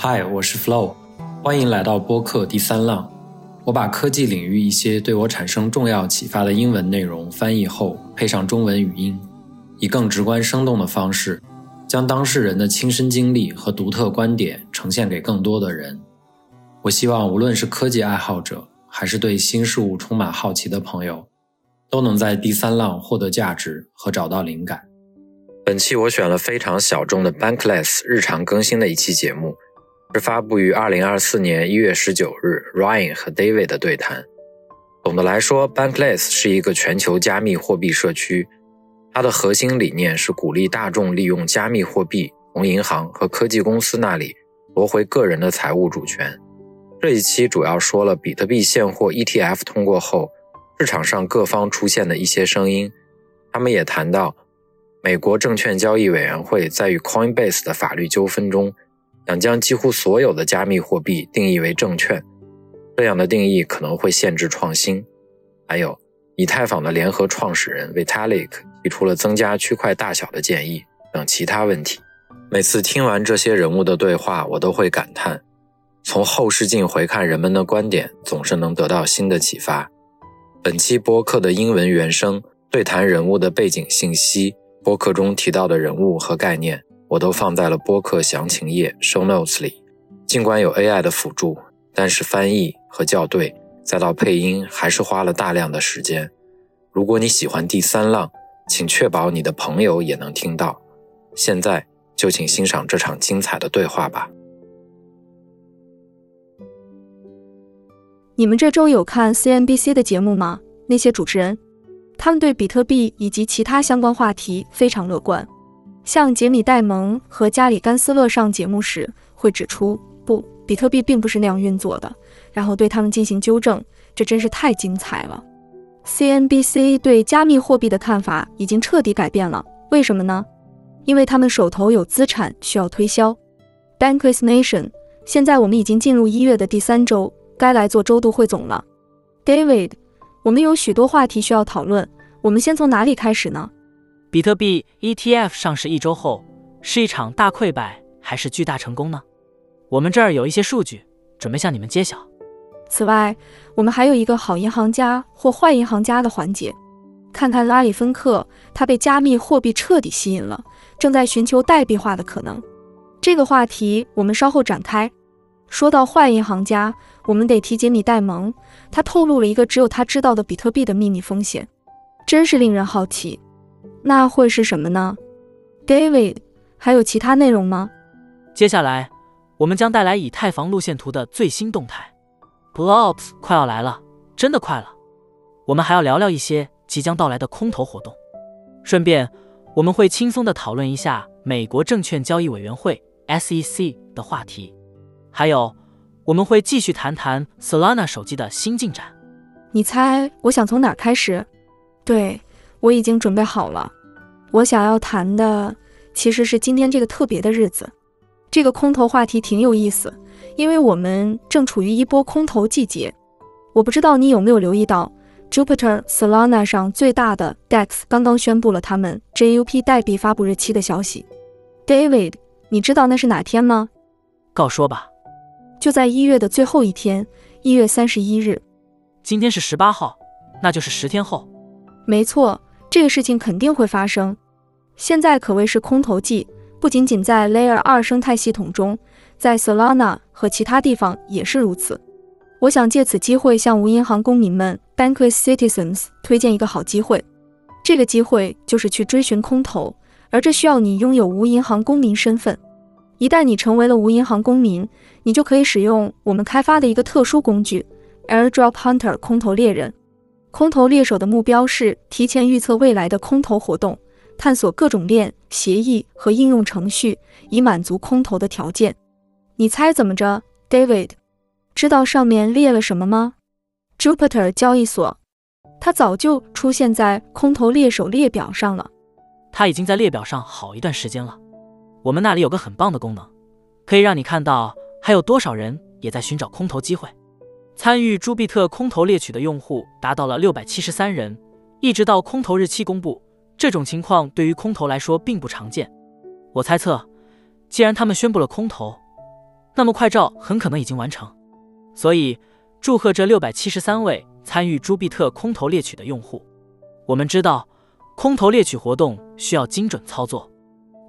嗨，我是 Flow，欢迎来到播客第三浪。我把科技领域一些对我产生重要启发的英文内容翻译后，配上中文语音，以更直观生动的方式，将当事人的亲身经历和独特观点呈现给更多的人。我希望无论是科技爱好者，还是对新事物充满好奇的朋友，都能在第三浪获得价值和找到灵感。本期我选了非常小众的 Bankless 日常更新的一期节目。是发布于二零二四年一月十九日，Ryan 和 David 的对谈。总的来说，Bankless 是一个全球加密货币社区，它的核心理念是鼓励大众利用加密货币从银行和科技公司那里夺回个人的财务主权。这一期主要说了比特币现货 ETF 通过后，市场上各方出现的一些声音。他们也谈到，美国证券交易委员会在与 Coinbase 的法律纠纷中。想将几乎所有的加密货币定义为证券，这样的定义可能会限制创新。还有，以太坊的联合创始人 Vitalik 提出了增加区块大小的建议等其他问题。每次听完这些人物的对话，我都会感叹：从后视镜回看人们的观点，总是能得到新的启发。本期播客的英文原声对谈人物的背景信息，播客中提到的人物和概念。我都放在了播客详情页 show notes 里。尽管有 AI 的辅助，但是翻译和校对，再到配音，还是花了大量的时间。如果你喜欢第三浪，请确保你的朋友也能听到。现在就请欣赏这场精彩的对话吧。你们这周有看 CNBC 的节目吗？那些主持人，他们对比特币以及其他相关话题非常乐观。像杰米·戴蒙和加里·甘斯勒上节目时会指出，不，比特币并不是那样运作的，然后对他们进行纠正，这真是太精彩了。CNBC 对加密货币的看法已经彻底改变了，为什么呢？因为他们手头有资产需要推销。Bankless Nation，现在我们已经进入一月的第三周，该来做周度汇总了。David，我们有许多话题需要讨论，我们先从哪里开始呢？比特币 ETF 上市一周后，是一场大溃败还是巨大成功呢？我们这儿有一些数据，准备向你们揭晓。此外，我们还有一个好银行家或坏银行家的环节，看看拉里·芬克，他被加密货币彻底吸引了，正在寻求代币化的可能。这个话题我们稍后展开。说到坏银行家，我们得提杰米·戴蒙，他透露了一个只有他知道的比特币的秘密风险，真是令人好奇。那会是什么呢，David？还有其他内容吗？接下来我们将带来以太坊路线图的最新动态，Blobs 快要来了，真的快了。我们还要聊聊一些即将到来的空投活动，顺便我们会轻松的讨论一下美国证券交易委员会 SEC 的话题，还有我们会继续谈谈 Solana 手机的新进展。你猜我想从哪开始？对。我已经准备好了。我想要谈的其实是今天这个特别的日子。这个空头话题挺有意思，因为我们正处于一波空头季节。我不知道你有没有留意到，Jupiter Solana 上最大的 DEX 刚刚宣布了他们 JUP 代币发布日期的消息。David，你知道那是哪天吗？告说吧。就在一月的最后一天，一月三十一日。今天是十八号，那就是十天后。没错。这个事情肯定会发生。现在可谓是空头季，不仅仅在 Layer 二生态系统中，在 Solana 和其他地方也是如此。我想借此机会向无银行公民们 （Bankless Citizens） 推荐一个好机会。这个机会就是去追寻空投，而这需要你拥有无银行公民身份。一旦你成为了无银行公民，你就可以使用我们开发的一个特殊工具 ——Airdrop Hunter 空投猎人。空投猎手的目标是提前预测未来的空投活动，探索各种链协议和应用程序，以满足空投的条件。你猜怎么着，David？知道上面列了什么吗？Jupiter 交易所，它早就出现在空投猎手列表上了。它已经在列表上好一段时间了。我们那里有个很棒的功能，可以让你看到还有多少人也在寻找空投机会。参与朱庇特空投猎取的用户达到了六百七十三人，一直到空投日期公布，这种情况对于空投来说并不常见。我猜测，既然他们宣布了空投，那么快照很可能已经完成。所以，祝贺这六百七十三位参与朱庇特空投猎取的用户。我们知道，空投猎取活动需要精准操作。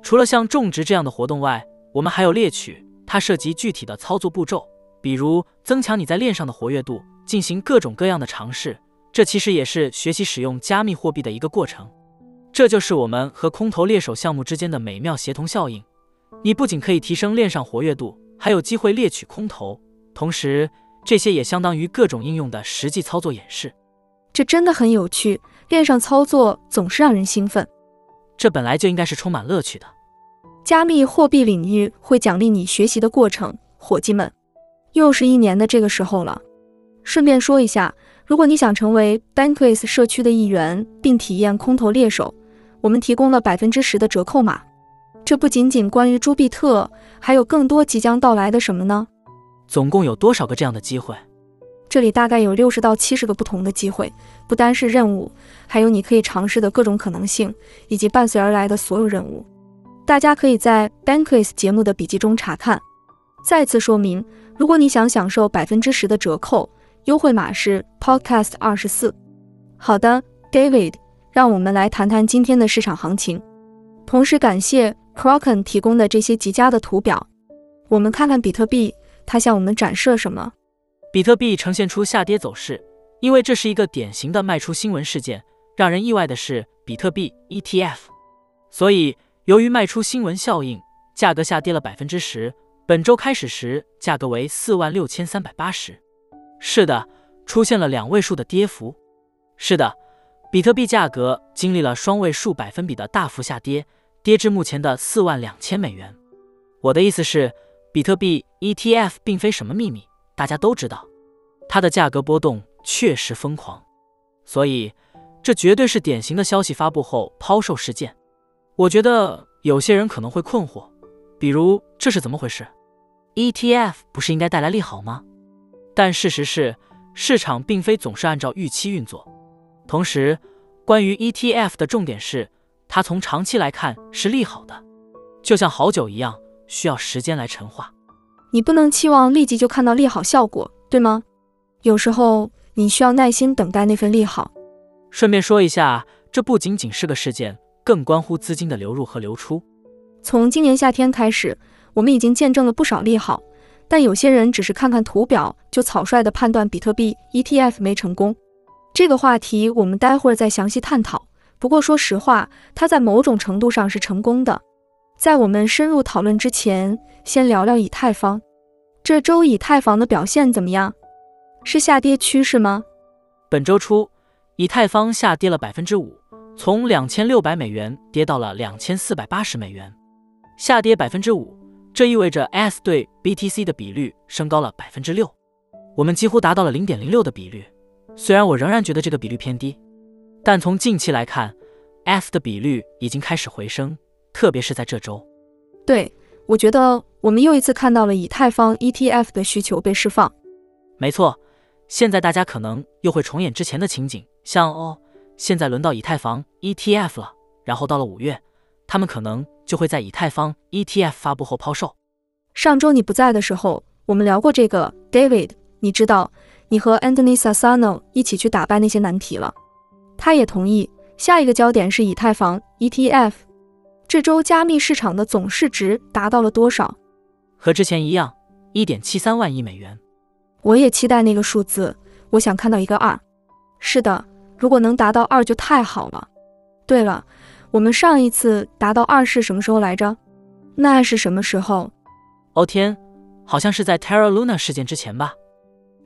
除了像种植这样的活动外，我们还有猎取，它涉及具体的操作步骤，比如增强你在链上的活跃度，进行各种各样的尝试。这其实也是学习使用加密货币的一个过程。这就是我们和空投猎手项目之间的美妙协同效应。你不仅可以提升链上活跃度，还有机会猎取空投，同时这些也相当于各种应用的实际操作演示。这真的很有趣，链上操作总是让人兴奋。这本来就应该是充满乐趣的。加密货币领域会奖励你学习的过程，伙计们。又是一年的这个时候了。顺便说一下，如果你想成为 Bankless 社区的一员，并体验空投猎手，我们提供了百分之十的折扣码。这不仅仅关于朱比特，还有更多即将到来的什么呢？总共有多少个这样的机会？这里大概有六十到七十个不同的机会，不单是任务，还有你可以尝试的各种可能性，以及伴随而来的所有任务。大家可以在 Bankless 节目的笔记中查看。再次说明，如果你想享受百分之十的折扣，优惠码是 Podcast 二十四。好的，David，让我们来谈谈今天的市场行情，同时感谢 Kraken 提供的这些极佳的图表。我们看看比特币，它向我们展示了什么？比特币呈现出下跌走势，因为这是一个典型的卖出新闻事件。让人意外的是，比特币 ETF，所以由于卖出新闻效应，价格下跌了百分之十。本周开始时，价格为四万六千三百八十。是的，出现了两位数的跌幅。是的，比特币价格经历了双位数百分比的大幅下跌，跌至目前的四万两千美元。我的意思是，比特币 ETF 并非什么秘密。大家都知道，它的价格波动确实疯狂，所以这绝对是典型的消息发布后抛售事件。我觉得有些人可能会困惑，比如这是怎么回事？ETF 不是应该带来利好吗？但事实是，市场并非总是按照预期运作。同时，关于 ETF 的重点是，它从长期来看是利好的，就像好酒一样，需要时间来陈化。你不能期望立即就看到利好效果，对吗？有时候你需要耐心等待那份利好。顺便说一下，这不仅仅是个事件，更关乎资金的流入和流出。从今年夏天开始，我们已经见证了不少利好，但有些人只是看看图表就草率地判断比特币 ETF 没成功。这个话题我们待会儿再详细探讨。不过说实话，它在某种程度上是成功的。在我们深入讨论之前，先聊聊以太坊。这周以太坊的表现怎么样？是下跌趋势吗？本周初，以太坊下跌了百分之五，从两千六百美元跌到了两千四百八十美元。下跌百分之五，这意味着 S 对 BTC 的比率升高了百分之六。我们几乎达到了零点零六的比率。虽然我仍然觉得这个比率偏低，但从近期来看，S 的比率已经开始回升。特别是在这周，对我觉得我们又一次看到了以太坊 ETF 的需求被释放。没错，现在大家可能又会重演之前的情景，像哦，现在轮到以太坊 ETF 了，然后到了五月，他们可能就会在以太坊 ETF 发布后抛售。上周你不在的时候，我们聊过这个，David，你知道你和 Anthony Sassano 一起去打败那些难题了，他也同意下一个焦点是以太坊 ETF。这周加密市场的总市值达到了多少？和之前一样，一点七三万亿美元。我也期待那个数字，我想看到一个二。是的，如果能达到二就太好了。对了，我们上一次达到二是什么时候来着？那是什么时候？哦天，好像是在 Terra Luna 事件之前吧。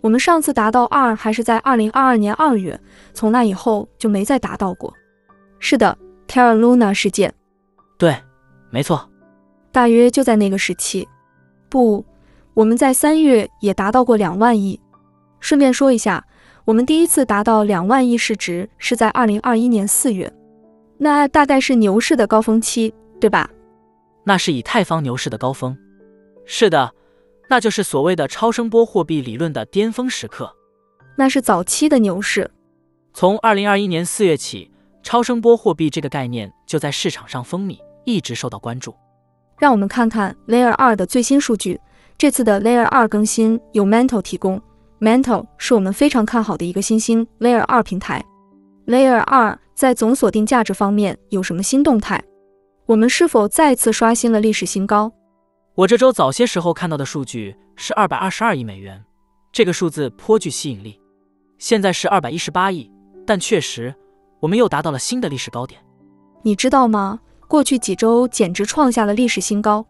我们上次达到二还是在二零二二年二月，从那以后就没再达到过。是的，Terra Luna 事件。对，没错，大约就在那个时期。不，我们在三月也达到过两万亿。顺便说一下，我们第一次达到两万亿市值是在二零二一年四月，那大概是牛市的高峰期，对吧？那是以太坊牛市的高峰。是的，那就是所谓的超声波货币理论的巅峰时刻。那是早期的牛市。从二零二一年四月起。超声波货币这个概念就在市场上风靡，一直受到关注。让我们看看 Layer 二的最新数据。这次的 Layer 二更新由 Mantle 提供，Mantle 是我们非常看好的一个新兴 Layer 二平台。Layer 二在总锁定价值方面有什么新动态？我们是否再次刷新了历史新高？我这周早些时候看到的数据是二百二十二亿美元，这个数字颇具吸引力。现在是二百一十八亿，但确实，我们又达到了新的历史高点。你知道吗？过去几周简直创下了历史新高。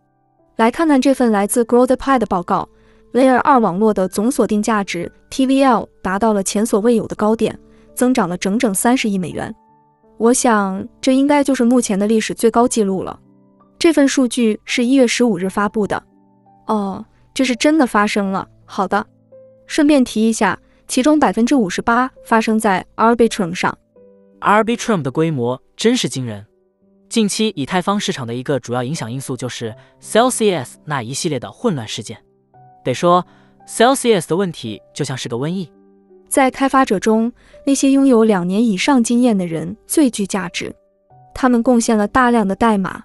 来看看这份来自 Grow the Pie 的报告，Layer 二网络的总锁定价值 TVL 达到了前所未有的高点，增长了整整三十亿美元。我想，这应该就是目前的历史最高纪录了。这份数据是一月十五日发布的。哦，这是真的发生了。好的，顺便提一下，其中百分之五十八发生在 Arbitrum 上。Arbitrum 的规模真是惊人。近期以太坊市场的一个主要影响因素就是 Celsius 那一系列的混乱事件。得说，Celsius 的问题就像是个瘟疫。在开发者中，那些拥有两年以上经验的人最具价值，他们贡献了大量的代码，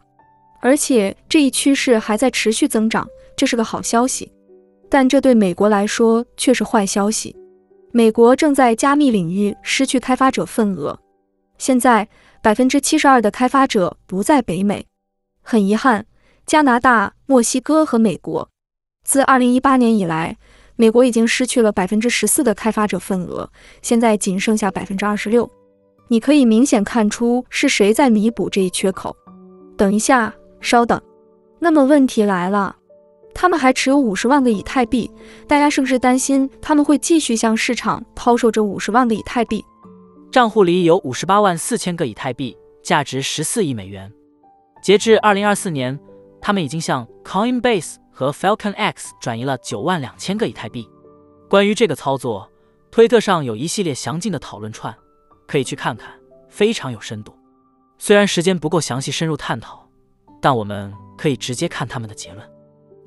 而且这一趋势还在持续增长，这是个好消息。但这对美国来说却是坏消息。美国正在加密领域失去开发者份额，现在百分之七十二的开发者不在北美。很遗憾，加拿大、墨西哥和美国，自二零一八年以来。美国已经失去了百分之十四的开发者份额，现在仅剩下百分之二十六。你可以明显看出是谁在弥补这一缺口。等一下，稍等。那么问题来了，他们还持有五十万个以太币，大家是不是担心他们会继续向市场抛售这五十万个以太币？账户里有五十八万四千个以太币，价值十四亿美元。截至二零二四年，他们已经向 Coinbase。和 Falcon X 转移了九万两千个以太币。关于这个操作，推特上有一系列详尽的讨论串，可以去看看，非常有深度。虽然时间不够详细深入探讨，但我们可以直接看他们的结论。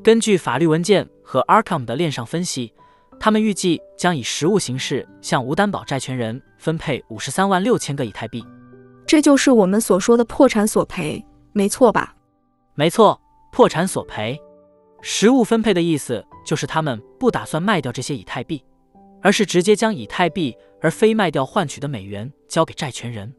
根据法律文件和 Arkham 的链上分析，他们预计将以实物形式向无担保债权人分配五十三万六千个以太币。这就是我们所说的破产索赔，没错吧？没错，破产索赔。实物分配的意思就是他们不打算卖掉这些以太币，而是直接将以太币而非卖掉换取的美元交给债权人。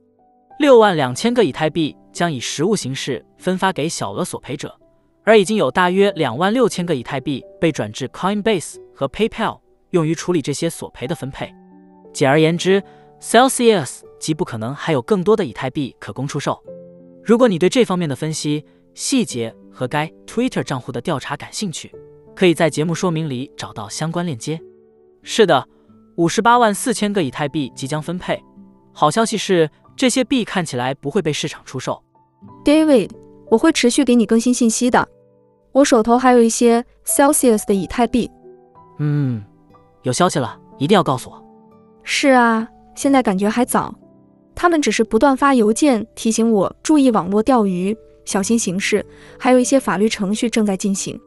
六万两千个以太币将以实物形式分发给小额索赔者，而已经有大约两万六千个以太币被转至 Coinbase 和 PayPal，用于处理这些索赔的分配。简而言之，Celsius 极不可能还有更多的以太币可供出售。如果你对这方面的分析细节，和该 Twitter 账户的调查感兴趣，可以在节目说明里找到相关链接。是的，五十八万四千个以太币即将分配。好消息是，这些币看起来不会被市场出售。David，我会持续给你更新信息的。我手头还有一些 Celsius 的以太币。嗯，有消息了，一定要告诉我。是啊，现在感觉还早。他们只是不断发邮件提醒我注意网络钓鱼。小心行事，还有一些法律程序正在进行。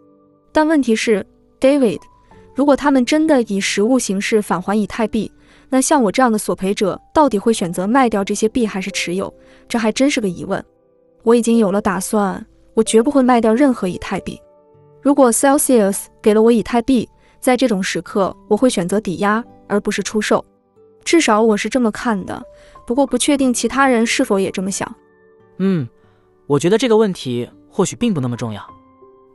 但问题是，David，如果他们真的以实物形式返还以太币，那像我这样的索赔者到底会选择卖掉这些币还是持有？这还真是个疑问。我已经有了打算，我绝不会卖掉任何以太币。如果 Celsius 给了我以太币，在这种时刻，我会选择抵押而不是出售。至少我是这么看的，不过不确定其他人是否也这么想。嗯。我觉得这个问题或许并不那么重要，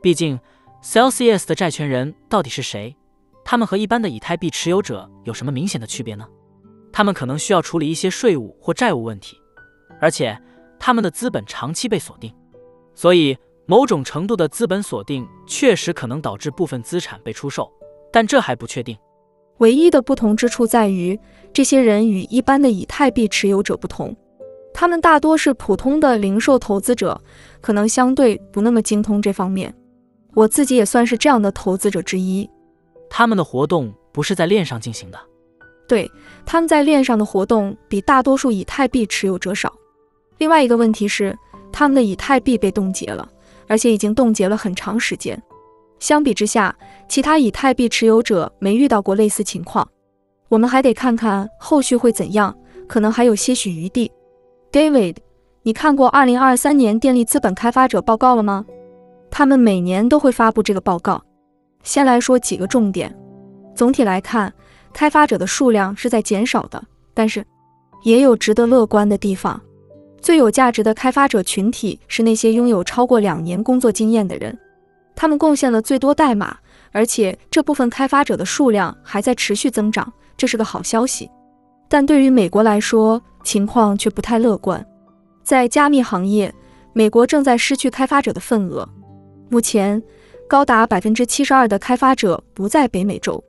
毕竟 Celsius 的债权人到底是谁？他们和一般的以太币持有者有什么明显的区别呢？他们可能需要处理一些税务或债务问题，而且他们的资本长期被锁定，所以某种程度的资本锁定确实可能导致部分资产被出售，但这还不确定。唯一的不同之处在于，这些人与一般的以太币持有者不同。他们大多是普通的零售投资者，可能相对不那么精通这方面。我自己也算是这样的投资者之一。他们的活动不是在链上进行的，对，他们在链上的活动比大多数以太币持有者少。另外一个问题是，他们的以太币被冻结了，而且已经冻结了很长时间。相比之下，其他以太币持有者没遇到过类似情况。我们还得看看后续会怎样，可能还有些许余地。David，你看过二零二三年电力资本开发者报告了吗？他们每年都会发布这个报告。先来说几个重点。总体来看，开发者的数量是在减少的，但是也有值得乐观的地方。最有价值的开发者群体是那些拥有超过两年工作经验的人，他们贡献了最多代码，而且这部分开发者的数量还在持续增长，这是个好消息。但对于美国来说，情况却不太乐观。在加密行业，美国正在失去开发者的份额。目前，高达百分之七十二的开发者不在北美洲。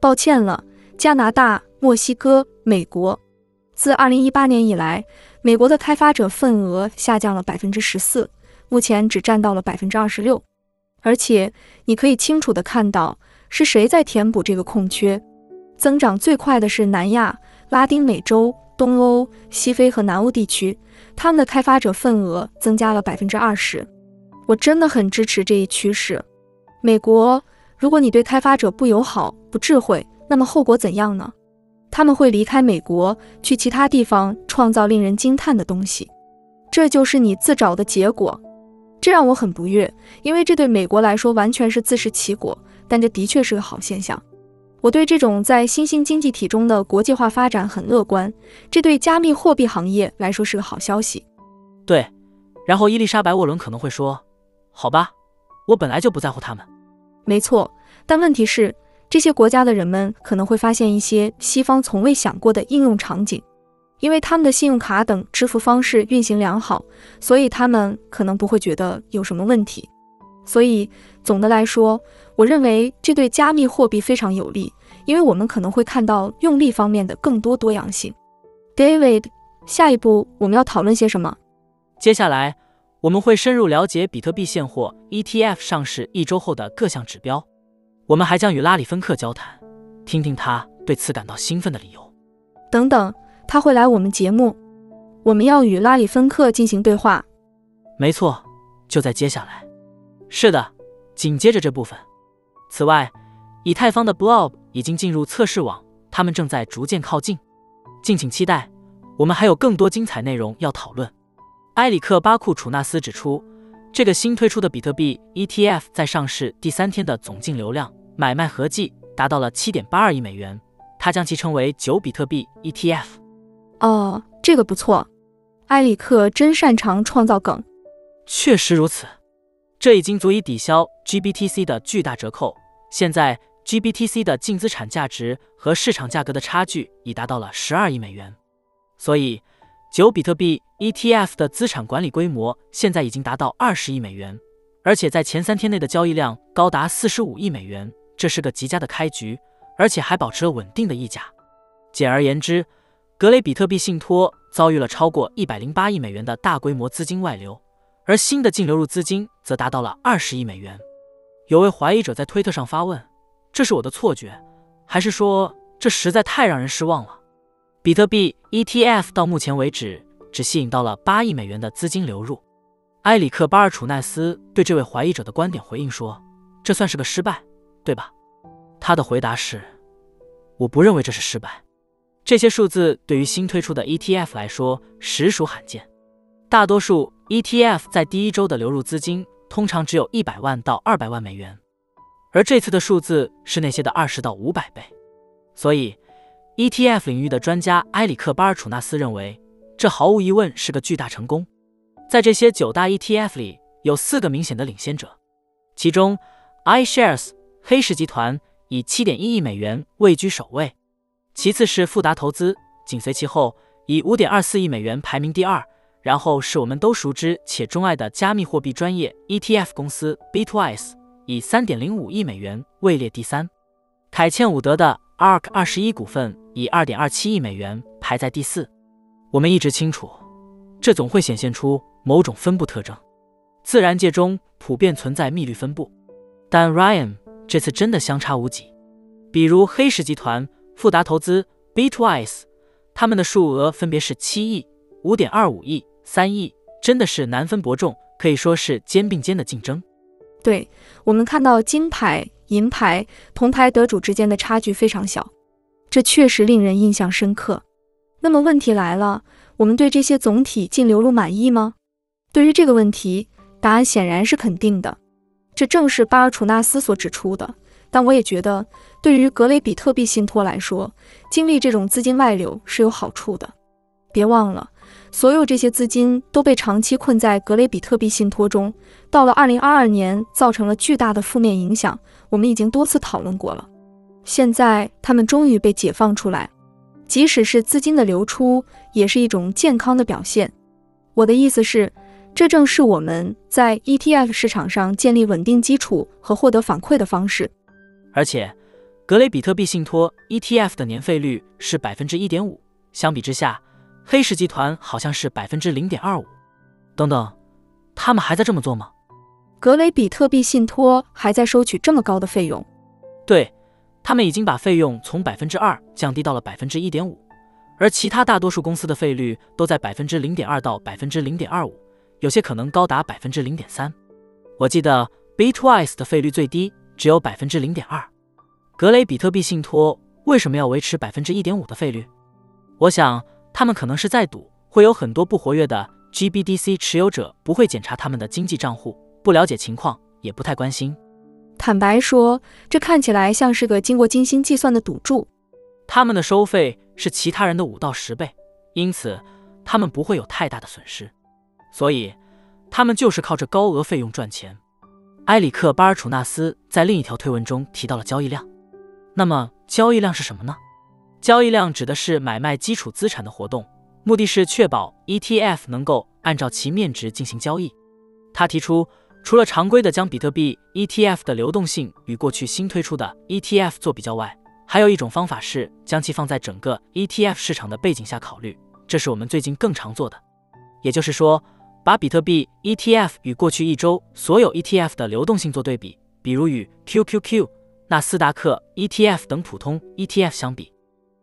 抱歉了，加拿大、墨西哥、美国。自二零一八年以来，美国的开发者份额下降了百分之十四，目前只占到了百分之二十六。而且，你可以清楚地看到是谁在填补这个空缺。增长最快的是南亚、拉丁美洲、东欧、西非和南欧地区，他们的开发者份额增加了百分之二十。我真的很支持这一趋势。美国，如果你对开发者不友好、不智慧，那么后果怎样呢？他们会离开美国，去其他地方创造令人惊叹的东西，这就是你自找的结果。这让我很不悦，因为这对美国来说完全是自食其果。但这的确是个好现象。我对这种在新兴经济体中的国际化发展很乐观，这对加密货币行业来说是个好消息。对，然后伊丽莎白·沃伦可能会说：“好吧，我本来就不在乎他们。”没错，但问题是。这些国家的人们可能会发现一些西方从未想过的应用场景，因为他们的信用卡等支付方式运行良好，所以他们可能不会觉得有什么问题。所以总的来说，我认为这对加密货币非常有利，因为我们可能会看到用力方面的更多多样性。David，下一步我们要讨论些什么？接下来我们会深入了解比特币现货 ETF 上市一周后的各项指标。我们还将与拉里·芬克交谈，听听他对此感到兴奋的理由。等等，他会来我们节目，我们要与拉里·芬克进行对话。没错，就在接下来。是的，紧接着这部分。此外，以太坊的 Blob 已经进入测试网，他们正在逐渐靠近，敬请期待。我们还有更多精彩内容要讨论。埃里克·巴库楚纳斯指出，这个新推出的比特币 ETF 在上市第三天的总净流量。买卖合计达到了七点八二亿美元，他将其称为九比特币 ETF。哦，这个不错，埃里克真擅长创造梗。确实如此，这已经足以抵消 GBTC 的巨大折扣。现在 GBTC 的净资产价值和市场价格的差距已达到了十二亿美元，所以九比特币 ETF 的资产管理规模现在已经达到二十亿美元，而且在前三天内的交易量高达四十五亿美元。这是个极佳的开局，而且还保持了稳定的溢价。简而言之，格雷比特币信托遭遇了超过一百零八亿美元的大规模资金外流，而新的净流入资金则达到了二十亿美元。有位怀疑者在推特上发问：“这是我的错觉，还是说这实在太让人失望了？”比特币 ETF 到目前为止只吸引到了八亿美元的资金流入。埃里克·巴尔楚奈斯对这位怀疑者的观点回应说：“这算是个失败。”对吧？他的回答是：“我不认为这是失败。这些数字对于新推出的 ETF 来说实属罕见。大多数 ETF 在第一周的流入资金通常只有一百万到二百万美元，而这次的数字是那些的二十到五百倍。所以，ETF 领域的专家埃里克·巴尔楚纳斯认为，这毫无疑问是个巨大成功。在这些九大 ETF 里，有四个明显的领先者，其中 iShares。黑石集团以七点一亿美元位居首位，其次是富达投资，紧随其后以五点二四亿美元排名第二，然后是我们都熟知且钟爱的加密货币专业 ETF 公司 Bitwise，以三点零五亿美元位列第三。凯茜伍德的 ARK 二十一股份以二点二七亿美元排在第四。我们一直清楚，这总会显现出某种分布特征。自然界中普遍存在密律分布，但 Ryan。这次真的相差无几，比如黑石集团、富达投资、Bitwise，他们的数额分别是七亿、五点二五亿、三亿，真的是难分伯仲，可以说是肩并肩的竞争。对我们看到金牌、银牌、铜牌得主之间的差距非常小，这确实令人印象深刻。那么问题来了，我们对这些总体净流入满意吗？对于这个问题，答案显然是肯定的。这正是巴尔楚纳斯所指出的，但我也觉得，对于格雷比特币信托来说，经历这种资金外流是有好处的。别忘了，所有这些资金都被长期困在格雷比特币信托中，到了2022年，造成了巨大的负面影响。我们已经多次讨论过了。现在他们终于被解放出来，即使是资金的流出，也是一种健康的表现。我的意思是，这正是我们在 ETF 市场上建立稳定基础和获得反馈的方式。而且，格雷比特币信托 ETF 的年费率是百分之一点五，相比之下，黑石集团好像是百分之零点二五。等等，他们还在这么做吗？格雷比特币信托还在收取这么高的费用？对，他们已经把费用从百分之二降低到了百分之一点五，而其他大多数公司的费率都在百分之零点二到百分之零点二五，有些可能高达百分之零点三。我记得 Bitwise 的费率最低。只有百分之零点二，格雷比特币信托为什么要维持百分之一点五的费率？我想他们可能是在赌，会有很多不活跃的 GBDC 持有者不会检查他们的经济账户，不了解情况，也不太关心。坦白说，这看起来像是个经过精心计算的赌注。他们的收费是其他人的五到十倍，因此他们不会有太大的损失，所以他们就是靠着高额费用赚钱。埃里克·巴尔楚纳斯在另一条推文中提到了交易量。那么，交易量是什么呢？交易量指的是买卖基础资产的活动，目的是确保 ETF 能够按照其面值进行交易。他提出，除了常规的将比特币 ETF 的流动性与过去新推出的 ETF 做比较外，还有一种方法是将其放在整个 ETF 市场的背景下考虑。这是我们最近更常做的。也就是说。把比特币 ETF 与过去一周所有 ETF 的流动性做对比，比如与 QQQ、纳斯达克 ETF 等普通 ETF 相比，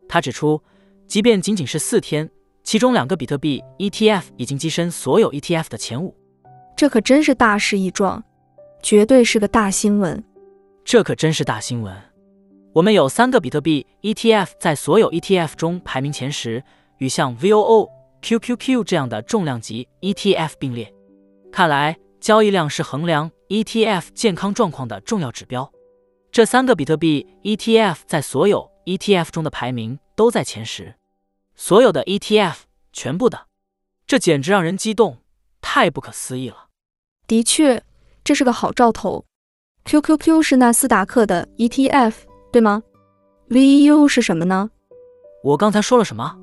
他指出，即便仅仅是四天，其中两个比特币 ETF 已经跻身所有 ETF 的前五，这可真是大事一桩，绝对是个大新闻。这可真是大新闻。我们有三个比特币 ETF 在所有 ETF 中排名前十，与像 VOO。QQQ 这样的重量级 ETF 并列，看来交易量是衡量 ETF 健康状况的重要指标。这三个比特币 ETF 在所有 ETF 中的排名都在前十，所有的 ETF 全部的，这简直让人激动，太不可思议了。的确，这是个好兆头。QQQ 是纳斯达克的 ETF，对吗？VU 是什么呢？我刚才说了什么？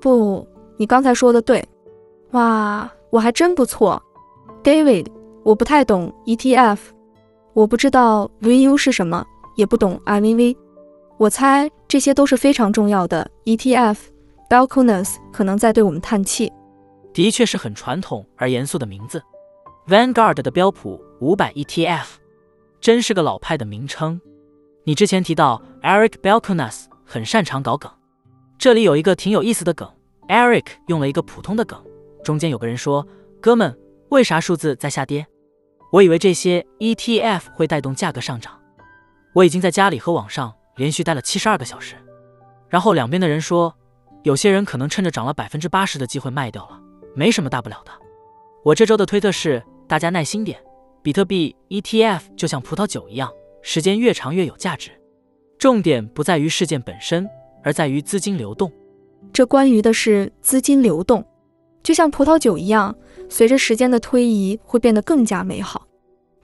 不。你刚才说的对，哇，我还真不错，David。我不太懂 ETF，我不知道 VU 是什么，也不懂 IVV。我猜这些都是非常重要的 ETF。Balcones 可能在对我们叹气。的确是很传统而严肃的名字，Vanguard 的标普五百 ETF，真是个老派的名称。你之前提到 Eric Balcones 很擅长搞梗，这里有一个挺有意思的梗。Eric 用了一个普通的梗，中间有个人说：“哥们，为啥数字在下跌？”我以为这些 ETF 会带动价格上涨。我已经在家里和网上连续待了七十二个小时。然后两边的人说，有些人可能趁着涨了百分之八十的机会卖掉了，没什么大不了的。我这周的推特是：大家耐心点，比特币 ETF 就像葡萄酒一样，时间越长越有价值。重点不在于事件本身，而在于资金流动。这关于的是资金流动，就像葡萄酒一样，随着时间的推移会变得更加美好。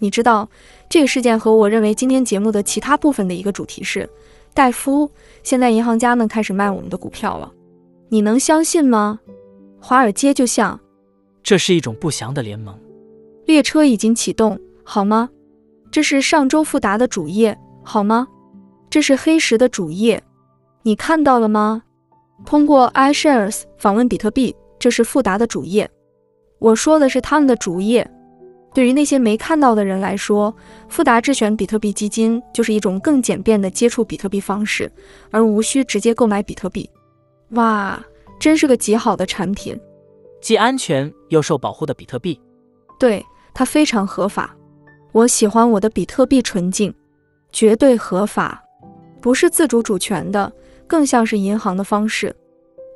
你知道，这个事件和我认为今天节目的其他部分的一个主题是：戴夫，现在银行家们开始卖我们的股票了，你能相信吗？华尔街就像，这是一种不祥的联盟，列车已经启动，好吗？这是上周富达的主页，好吗？这是黑石的主页，你看到了吗？通过 iShares 访问比特币，这是富达的主页。我说的是他们的主页。对于那些没看到的人来说，富达智选比特币基金就是一种更简便的接触比特币方式，而无需直接购买比特币。哇，真是个极好的产品，既安全又受保护的比特币。对，它非常合法。我喜欢我的比特币纯净，绝对合法，不是自主主权的。更像是银行的方式，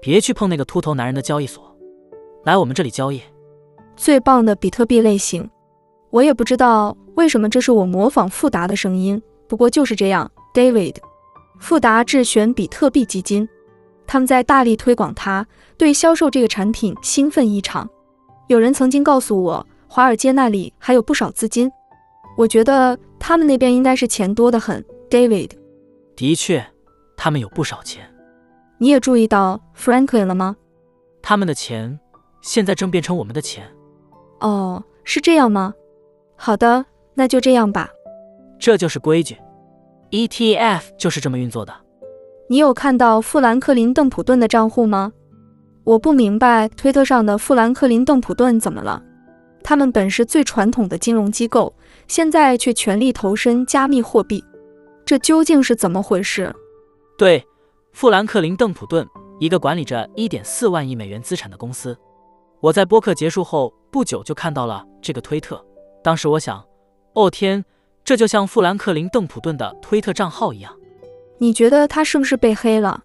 别去碰那个秃头男人的交易所，来我们这里交易。最棒的比特币类型，我也不知道为什么这是我模仿富达的声音，不过就是这样，David。富达智选比特币基金，他们在大力推广它，对销售这个产品兴奋异常。有人曾经告诉我，华尔街那里还有不少资金。我觉得他们那边应该是钱多得很，David。的确，他们有不少钱。你也注意到 Franklin 了吗？他们的钱现在正变成我们的钱。哦，是这样吗？好的，那就这样吧。这就是规矩，ETF 就是这么运作的。你有看到富兰克林·邓普顿的账户吗？我不明白推特上的富兰克林·邓普顿怎么了。他们本是最传统的金融机构，现在却全力投身加密货币，这究竟是怎么回事？对，富兰克林·邓普顿，一个管理着1.4万亿美元资产的公司。我在播客结束后不久就看到了这个推特，当时我想，哦天，这就像富兰克林·邓普顿的推特账号一样。你觉得他是不是被黑了？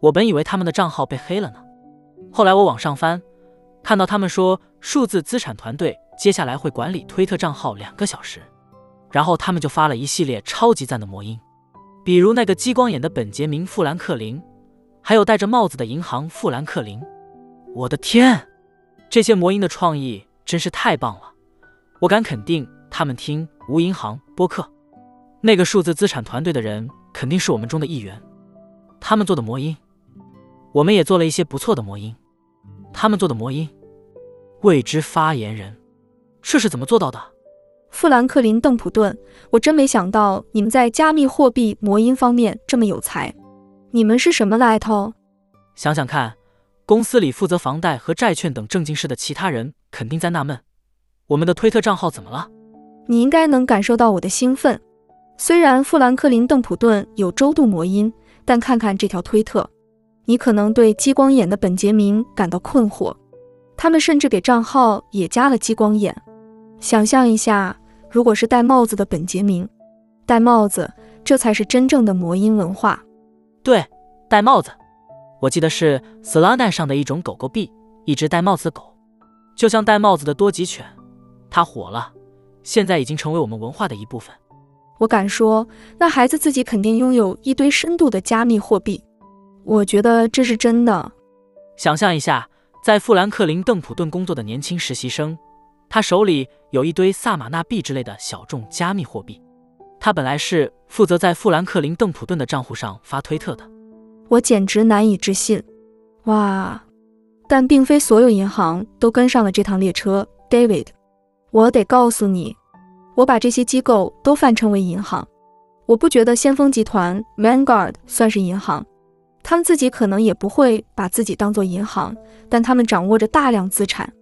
我本以为他们的账号被黑了呢，后来我往上翻。看到他们说数字资产团队接下来会管理推特账号两个小时，然后他们就发了一系列超级赞的魔音，比如那个激光眼的本杰明·富兰克林，还有戴着帽子的银行富兰克林。我的天，这些魔音的创意真是太棒了！我敢肯定，他们听无银行播客，那个数字资产团队的人肯定是我们中的一员。他们做的魔音，我们也做了一些不错的魔音。他们做的魔音。未知发言人，这是怎么做到的？富兰克林·邓普顿，我真没想到你们在加密货币魔音方面这么有才。你们是什么来头？想想看，公司里负责房贷和债券等正经事的其他人肯定在纳闷：我们的推特账号怎么了？你应该能感受到我的兴奋。虽然富兰克林·邓普顿有周度魔音，但看看这条推特，你可能对激光眼的本杰明感到困惑。他们甚至给账号也加了激光眼。想象一下，如果是戴帽子的本杰明，戴帽子，这才是真正的魔音文化。对，戴帽子。我记得是 Solana 上的一种狗狗币，一只戴帽子的狗，就像戴帽子的多吉犬。它火了，现在已经成为我们文化的一部分。我敢说，那孩子自己肯定拥有一堆深度的加密货币。我觉得这是真的。想象一下。在富兰克林·邓普顿工作的年轻实习生，他手里有一堆萨马纳币之类的小众加密货币。他本来是负责在富兰克林·邓普顿的账户上发推特的。我简直难以置信！哇！但并非所有银行都跟上了这趟列车，David。我得告诉你，我把这些机构都泛称为银行。我不觉得先锋集团 Vanguard 算是银行。他们自己可能也不会把自己当做银行，但他们掌握着大量资产，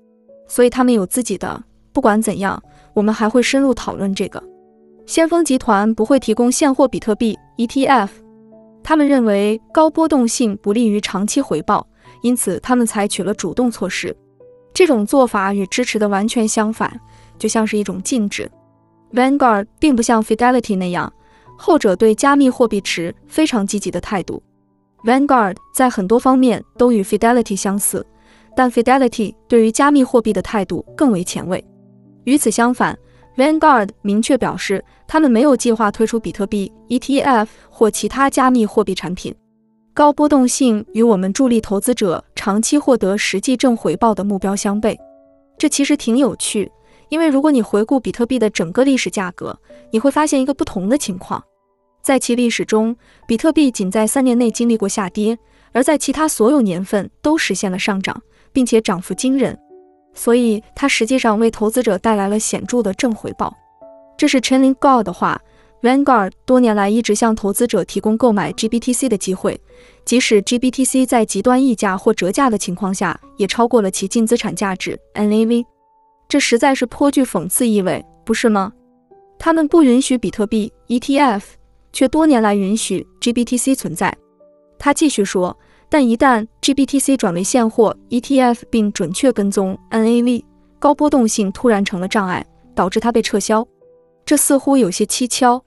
所以他们有自己的。不管怎样，我们还会深入讨论这个。先锋集团不会提供现货比特币 ETF，他们认为高波动性不利于长期回报，因此他们采取了主动措施。这种做法与支持的完全相反，就像是一种禁止。Vanguard 并不像 Fidelity 那样，后者对加密货币持非常积极的态度。Vanguard 在很多方面都与 Fidelity 相似，但 Fidelity 对于加密货币的态度更为前卫。与此相反，Vanguard 明确表示，他们没有计划推出比特币 ETF 或其他加密货币产品。高波动性与我们助力投资者长期获得实际正回报的目标相悖。这其实挺有趣，因为如果你回顾比特币的整个历史价格，你会发现一个不同的情况。在其历史中，比特币仅在三年内经历过下跌，而在其他所有年份都实现了上涨，并且涨幅惊人。所以，它实际上为投资者带来了显著的正回报。这是 Chainlink God 的话。Vanguard 多年来一直向投资者提供购买 GBTC 的机会，即使 GBTC 在极端溢价或折价的情况下，也超过了其净资产价值 NAV。这实在是颇具讽刺意味，不是吗？他们不允许比特币 ETF。却多年来允许 GBTC 存在。他继续说，但一旦 GBTC 转为现货 ETF 并准确跟踪 NAV，高波动性突然成了障碍，导致它被撤销。这似乎有些蹊跷，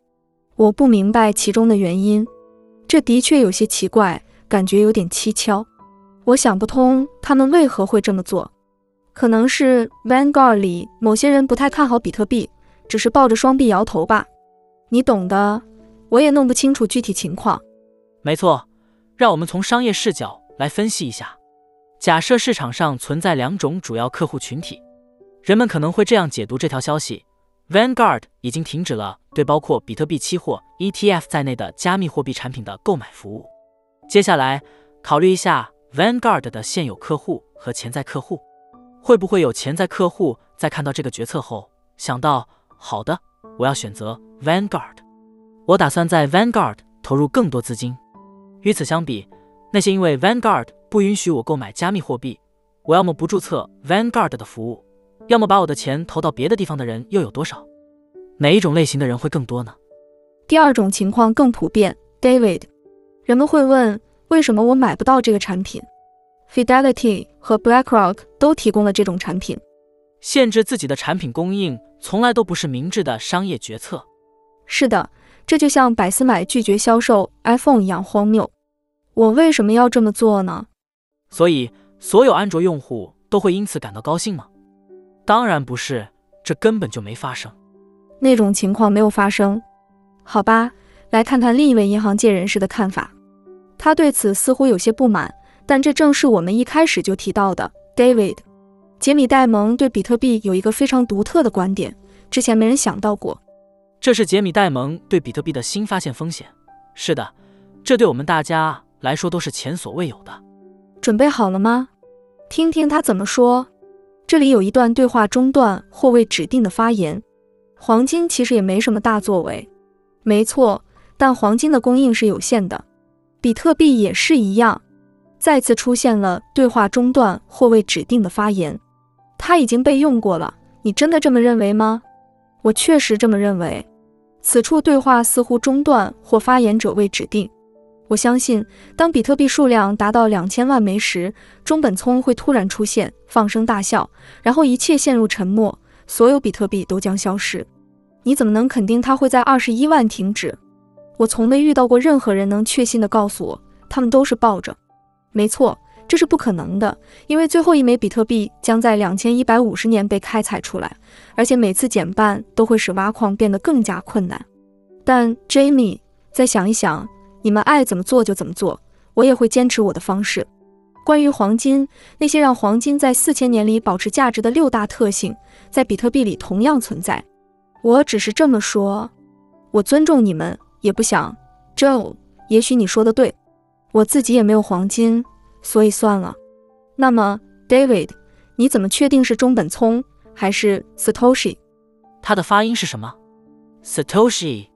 我不明白其中的原因。这的确有些奇怪，感觉有点蹊跷。我想不通他们为何会这么做。可能是 Vanguard 里某些人不太看好比特币，只是抱着双臂摇头吧。你懂的，我也弄不清楚具体情况。没错，让我们从商业视角来分析一下。假设市场上存在两种主要客户群体，人们可能会这样解读这条消息：Vanguard 已经停止了对包括比特币期货 ETF 在内的加密货币产品的购买服务。接下来，考虑一下 Vanguard 的现有客户和潜在客户，会不会有潜在客户在看到这个决策后想到：好的，我要选择 Vanguard，我打算在 Vanguard 投入更多资金。与此相比，那些因为 Vanguard 不允许我购买加密货币，我要么不注册 Vanguard 的服务，要么把我的钱投到别的地方的人又有多少？哪一种类型的人会更多呢？第二种情况更普遍，David。人们会问，为什么我买不到这个产品？Fidelity 和 BlackRock 都提供了这种产品。限制自己的产品供应，从来都不是明智的商业决策。是的，这就像百思买拒绝销售 iPhone 一样荒谬。我为什么要这么做呢？所以，所有安卓用户都会因此感到高兴吗？当然不是，这根本就没发生。那种情况没有发生。好吧，来看看另一位银行界人士的看法。他对此似乎有些不满，但这正是我们一开始就提到的。David，杰米戴蒙对比特币有一个非常独特的观点，之前没人想到过。这是杰米戴蒙对比特币的新发现风险。是的，这对我们大家。来说都是前所未有的。准备好了吗？听听他怎么说。这里有一段对话中断或未指定的发言。黄金其实也没什么大作为，没错，但黄金的供应是有限的。比特币也是一样。再次出现了对话中断或未指定的发言。它已经被用过了。你真的这么认为吗？我确实这么认为。此处对话似乎中断或发言者未指定。我相信，当比特币数量达到两千万枚时，中本聪会突然出现，放声大笑，然后一切陷入沉默，所有比特币都将消失。你怎么能肯定它会在二十一万停止？我从没遇到过任何人能确信地告诉我，他们都是抱着。没错，这是不可能的，因为最后一枚比特币将在两千一百五十年被开采出来，而且每次减半都会使挖矿变得更加困难。但 Jamie，再想一想。你们爱怎么做就怎么做，我也会坚持我的方式。关于黄金，那些让黄金在四千年里保持价值的六大特性，在比特币里同样存在。我只是这么说，我尊重你们，也不想。Joe，也许你说的对，我自己也没有黄金，所以算了。那么，David，你怎么确定是中本聪还是 Satoshi？他的发音是什么？Satoshi。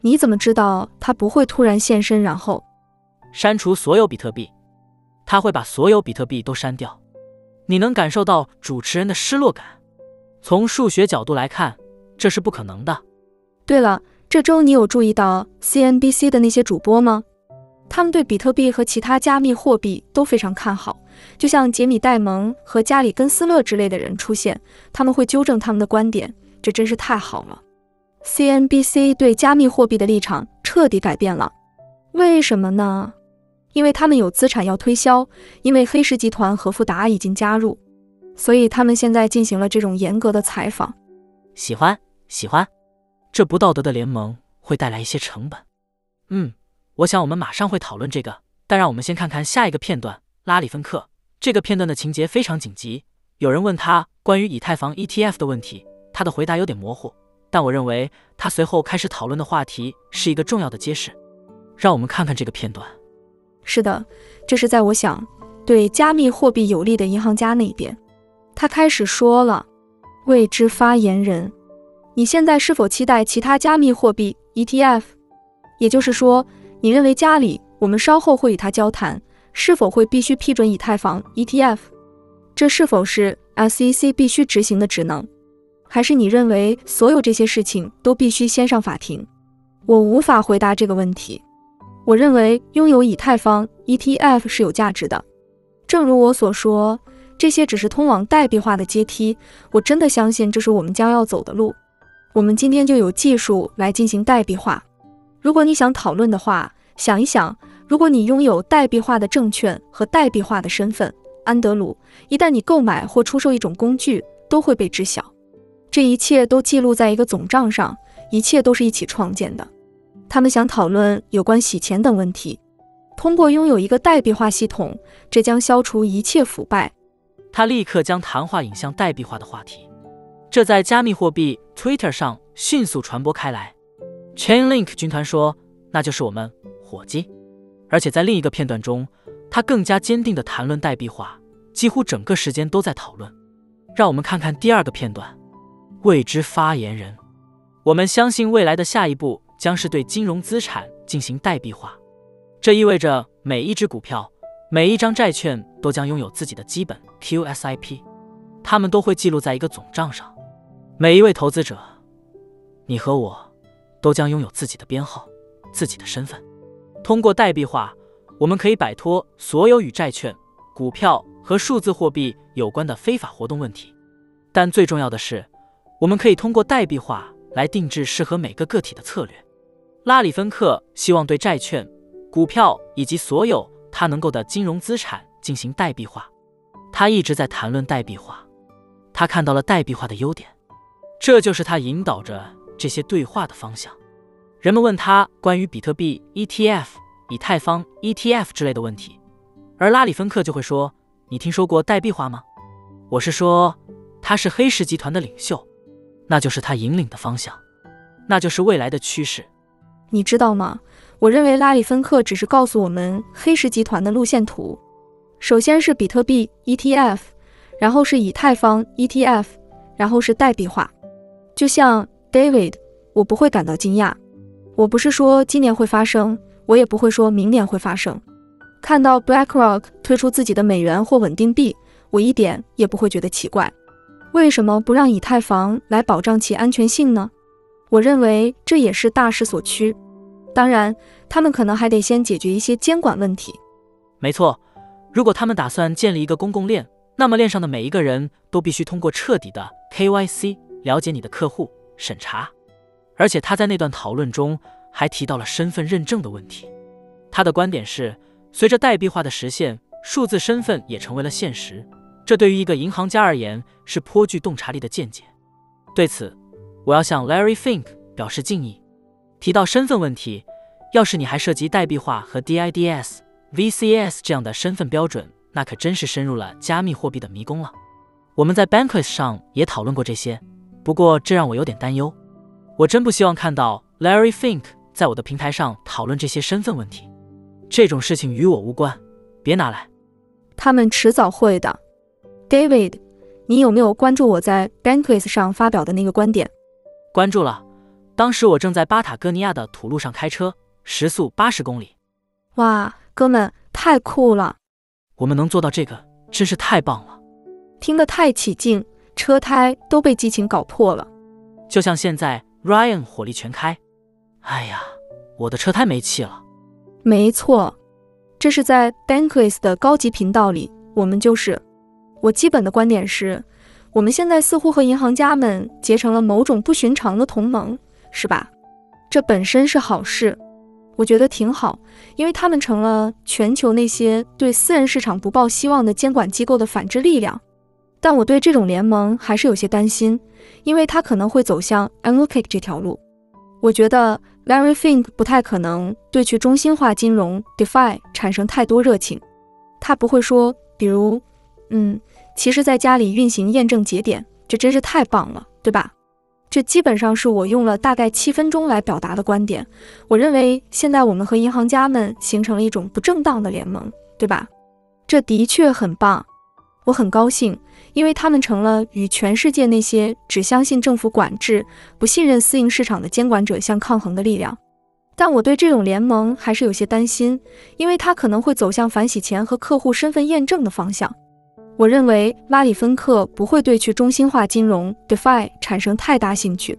你怎么知道他不会突然现身，然后删除所有比特币？他会把所有比特币都删掉。你能感受到主持人的失落感。从数学角度来看，这是不可能的。对了，这周你有注意到 CNBC 的那些主播吗？他们对比特币和其他加密货币都非常看好，就像杰米戴蒙和加里根斯勒之类的人出现，他们会纠正他们的观点，这真是太好了。CNBC 对加密货币的立场彻底改变了，为什么呢？因为他们有资产要推销，因为黑石集团和富达已经加入，所以他们现在进行了这种严格的采访。喜欢，喜欢，这不道德的联盟会带来一些成本。嗯，我想我们马上会讨论这个，但让我们先看看下一个片段。拉里芬克，这个片段的情节非常紧急。有人问他关于以太坊 ETF 的问题，他的回答有点模糊。但我认为他随后开始讨论的话题是一个重要的揭示。让我们看看这个片段。是的，这是在我想对加密货币有利的银行家那边。他开始说了：“未知发言人，你现在是否期待其他加密货币 ETF？也就是说，你认为家里我们稍后会与他交谈，是否会必须批准以太坊 ETF？这是否是 SEC 必须执行的职能？”还是你认为所有这些事情都必须先上法庭？我无法回答这个问题。我认为拥有以太坊 ETF 是有价值的。正如我所说，这些只是通往代币化的阶梯。我真的相信这是我们将要走的路。我们今天就有技术来进行代币化。如果你想讨论的话，想一想，如果你拥有代币化的证券和代币化的身份，安德鲁，一旦你购买或出售一种工具，都会被知晓。这一切都记录在一个总账上，一切都是一起创建的。他们想讨论有关洗钱等问题。通过拥有一个代币化系统，这将消除一切腐败。他立刻将谈话引向代币化的话题，这在加密货币 Twitter 上迅速传播开来。Chainlink 军团说：“那就是我们，伙计。”而且在另一个片段中，他更加坚定地谈论代币化，几乎整个时间都在讨论。让我们看看第二个片段。未知发言人：“我们相信未来的下一步将是对金融资产进行代币化，这意味着每一只股票、每一张债券都将拥有自己的基本 QSIP，它们都会记录在一个总账上。每一位投资者，你和我，都将拥有自己的编号、自己的身份。”通过代币化，我们可以摆脱所有与债券、股票和数字货币有关的非法活动问题。但最重要的是，我们可以通过代币化来定制适合每个个体的策略。拉里·芬克希望对债券、股票以及所有他能够的金融资产进行代币化。他一直在谈论代币化，他看到了代币化的优点，这就是他引导着这些对话的方向。人们问他关于比特币 ETF、以太坊 ETF 之类的问题，而拉里·芬克就会说：“你听说过代币化吗？”我是说，他是黑石集团的领袖，那就是他引领的方向，那就是未来的趋势。你知道吗？我认为拉里·芬克只是告诉我们黑石集团的路线图。首先是比特币 ETF，然后是以太坊 ETF，然后是代币化。就像 David，我不会感到惊讶。我不是说今年会发生，我也不会说明年会发生。看到 BlackRock 推出自己的美元或稳定币，我一点也不会觉得奇怪。为什么不让以太坊来保障其安全性呢？我认为这也是大势所趋。当然，他们可能还得先解决一些监管问题。没错，如果他们打算建立一个公共链，那么链上的每一个人都必须通过彻底的 KYC 了解你的客户审查。而且他在那段讨论中还提到了身份认证的问题。他的观点是，随着代币化的实现，数字身份也成为了现实。这对于一个银行家而言是颇具洞察力的见解。对此，我要向 Larry Fink 表示敬意。提到身份问题，要是你还涉及代币化和 DIDs、VCS 这样的身份标准，那可真是深入了加密货币的迷宫了。我们在 Bankless 上也讨论过这些，不过这让我有点担忧。我真不希望看到 Larry Fink 在我的平台上讨论这些身份问题，这种事情与我无关，别拿来。他们迟早会的。David，你有没有关注我在 Bankless 上发表的那个观点？关注了。当时我正在巴塔哥尼亚的土路上开车，时速八十公里。哇，哥们，太酷了！我们能做到这个，真是太棒了。听得太起劲，车胎都被激情搞破了。就像现在。Ryan 火力全开，哎呀，我的车胎没气了。没错，这是在 Bankless 的高级频道里，我们就是。我基本的观点是，我们现在似乎和银行家们结成了某种不寻常的同盟，是吧？这本身是好事，我觉得挺好，因为他们成了全球那些对私人市场不抱希望的监管机构的反制力量。但我对这种联盟还是有些担心。因为他可能会走向 Anarchic 这条路，我觉得 Larry Fink 不太可能对去中心化金融 DeFi 产生太多热情。他不会说，比如，嗯，其实在家里运行验证节点，这真是太棒了，对吧？这基本上是我用了大概七分钟来表达的观点。我认为现在我们和银行家们形成了一种不正当的联盟，对吧？这的确很棒，我很高兴。因为他们成了与全世界那些只相信政府管制、不信任私营市场的监管者相抗衡的力量，但我对这种联盟还是有些担心，因为它可能会走向反洗钱和客户身份验证的方向。我认为拉里·芬克不会对去中心化金融 DeFi 产生太大兴趣，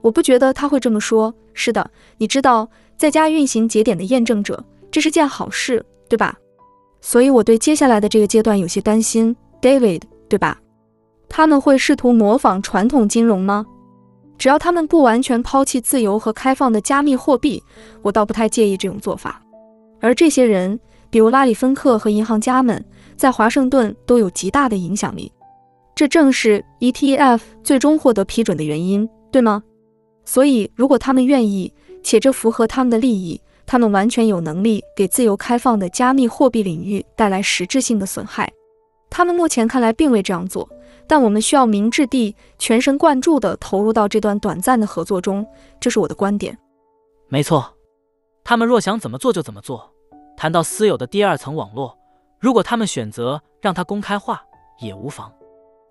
我不觉得他会这么说。是的，你知道，在家运行节点的验证者，这是件好事，对吧？所以我对接下来的这个阶段有些担心，David。对吧？他们会试图模仿传统金融吗？只要他们不完全抛弃自由和开放的加密货币，我倒不太介意这种做法。而这些人，比如拉里·芬克和银行家们，在华盛顿都有极大的影响力。这正是 ETF 最终获得批准的原因，对吗？所以，如果他们愿意，且这符合他们的利益，他们完全有能力给自由开放的加密货币领域带来实质性的损害。他们目前看来并未这样做，但我们需要明智地、全神贯注地投入到这段短暂的合作中。这是我的观点。没错，他们若想怎么做就怎么做。谈到私有的第二层网络，如果他们选择让它公开化，也无妨。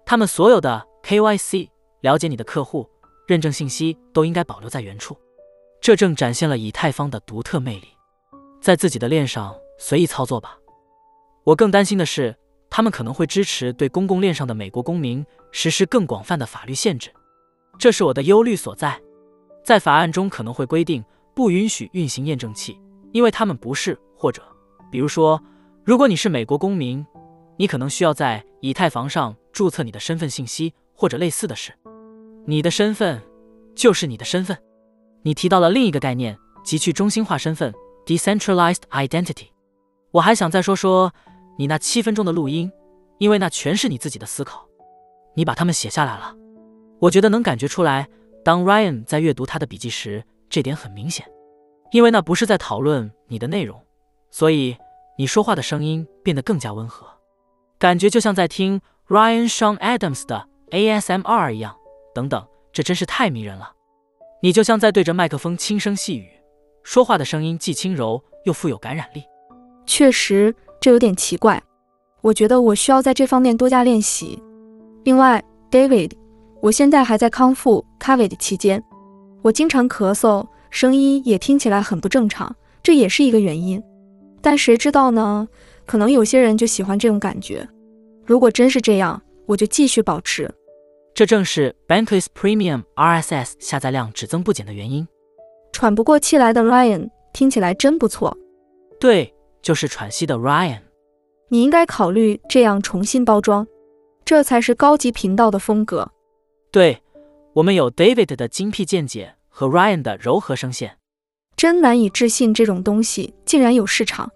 他们所有的 KYC、了解你的客户、认证信息都应该保留在原处。这正展现了以太坊的独特魅力，在自己的链上随意操作吧。我更担心的是，他们可能会支持对公共链上的美国公民实施更广泛的法律限制，这是我的忧虑所在。在法案中可能会规定不允许运行验证器，因为他们不是，或者，比如说，如果你是美国公民，你可能需要在以太坊上注册你的身份信息，或者类似的事。你的身份就是你的身份。你提到了另一个概念，即去中心化身份 （decentralized identity）。我还想再说说你那七分钟的录音，因为那全是你自己的思考，你把它们写下来了。我觉得能感觉出来，当 Ryan 在阅读他的笔记时，这点很明显，因为那不是在讨论你的内容，所以你说话的声音变得更加温和，感觉就像在听 Ryan Sean Adams 的 ASMR 一样。等等，这真是太迷人了。你就像在对着麦克风轻声细语，说话的声音既轻柔又富有感染力。确实，这有点奇怪。我觉得我需要在这方面多加练习。另外，David，我现在还在康复 COVID 期间，我经常咳嗽，声音也听起来很不正常，这也是一个原因。但谁知道呢？可能有些人就喜欢这种感觉。如果真是这样，我就继续保持。这正是 Bankless Premium RSS 下载量只增不减的原因。喘不过气来的 Ryan 听起来真不错。对，就是喘息的 Ryan。你应该考虑这样重新包装，这才是高级频道的风格。对，我们有 David 的精辟见解和 Ryan 的柔和声线。真难以置信，这种东西竟然有市场。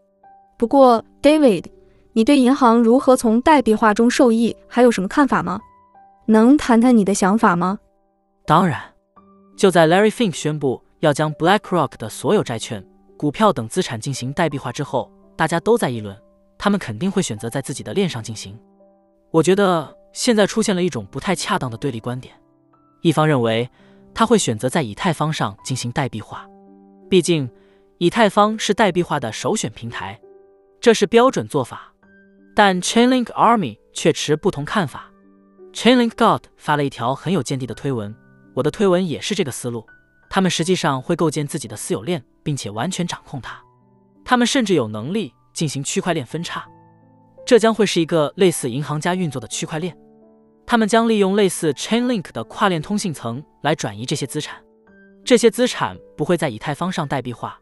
不过，David，你对银行如何从代币化中受益还有什么看法吗？能谈谈你的想法吗？当然，就在 Larry Fink 宣布要将 BlackRock 的所有债券、股票等资产进行代币化之后，大家都在议论，他们肯定会选择在自己的链上进行。我觉得现在出现了一种不太恰当的对立观点：一方认为他会选择在以太坊上进行代币化，毕竟以太坊是代币化的首选平台，这是标准做法；但 Chainlink Army 却持不同看法。Chainlink God 发了一条很有见地的推文，我的推文也是这个思路。他们实际上会构建自己的私有链，并且完全掌控它。他们甚至有能力进行区块链分叉，这将会是一个类似银行家运作的区块链。他们将利用类似 Chainlink 的跨链通信层来转移这些资产。这些资产不会在以太坊上代币化，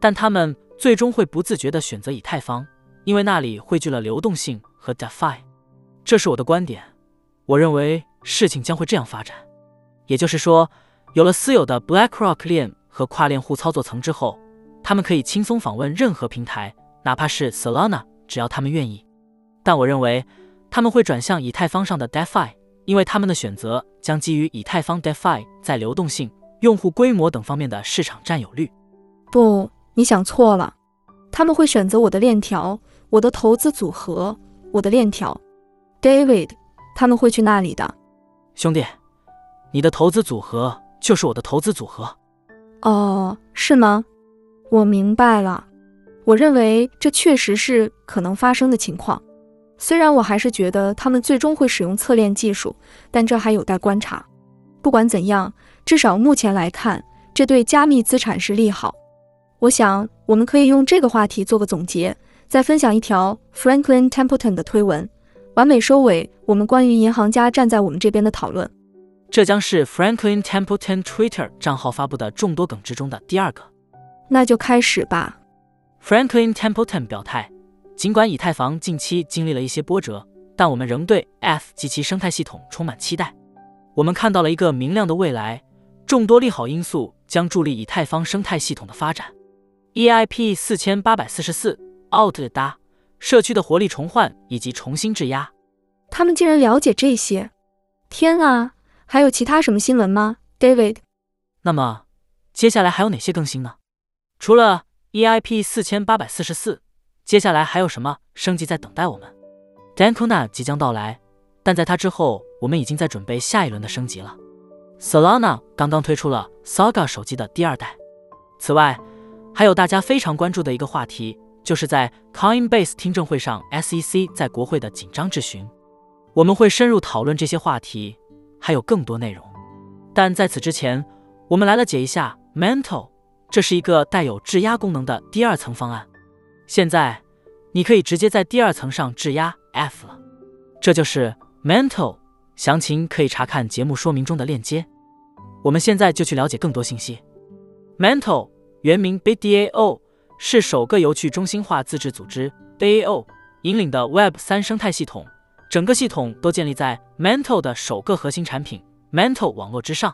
但他们最终会不自觉地选择以太坊，因为那里汇聚了流动性和 DeFi。这是我的观点。我认为事情将会这样发展，也就是说，有了私有的 BlackRock 链和跨链互操作层之后，他们可以轻松访问任何平台，哪怕是 Solana，只要他们愿意。但我认为他们会转向以太坊上的 DeFi，因为他们的选择将基于以太坊 DeFi 在流动性、用户规模等方面的市场占有率。不，你想错了，他们会选择我的链条，我的投资组合，我的链条，David。他们会去那里的，兄弟，你的投资组合就是我的投资组合。哦，是吗？我明白了。我认为这确实是可能发生的情况。虽然我还是觉得他们最终会使用侧链技术，但这还有待观察。不管怎样，至少目前来看，这对加密资产是利好。我想我们可以用这个话题做个总结，再分享一条 Franklin Templeton 的推文。完美收尾，我们关于银行家站在我们这边的讨论。这将是 Franklin Templeton Twitter 账号发布的众多梗之中的第二个。那就开始吧。Franklin Templeton 表态，尽管以太坊近期经历了一些波折，但我们仍对 F 及其生态系统充满期待。我们看到了一个明亮的未来，众多利好因素将助力以太坊生态系统的发展。EIP 四千八百四十四 Out 的搭。社区的活力重焕以及重新质押，他们竟然了解这些！天啊，还有其他什么新闻吗，David？那么接下来还有哪些更新呢？除了 EIP 四千八百四十四，接下来还有什么升级在等待我们 d a n k u n a 即将到来，但在它之后，我们已经在准备下一轮的升级了。Solana 刚刚推出了 Saga 手机的第二代。此外，还有大家非常关注的一个话题，就是在 Coinbase 听证会上，SEC 在国会的紧张质询。我们会深入讨论这些话题，还有更多内容。但在此之前，我们来了解一下 Mental，这是一个带有质押功能的第二层方案。现在你可以直接在第二层上质押 F 了。这就是 Mental，详情可以查看节目说明中的链接。我们现在就去了解更多信息。Mental 原名 BDAO 是首个由去中心化自治组织 DAO 引领的 Web 三生态系统，整个系统都建立在 Mental 的首个核心产品 Mental 网络之上。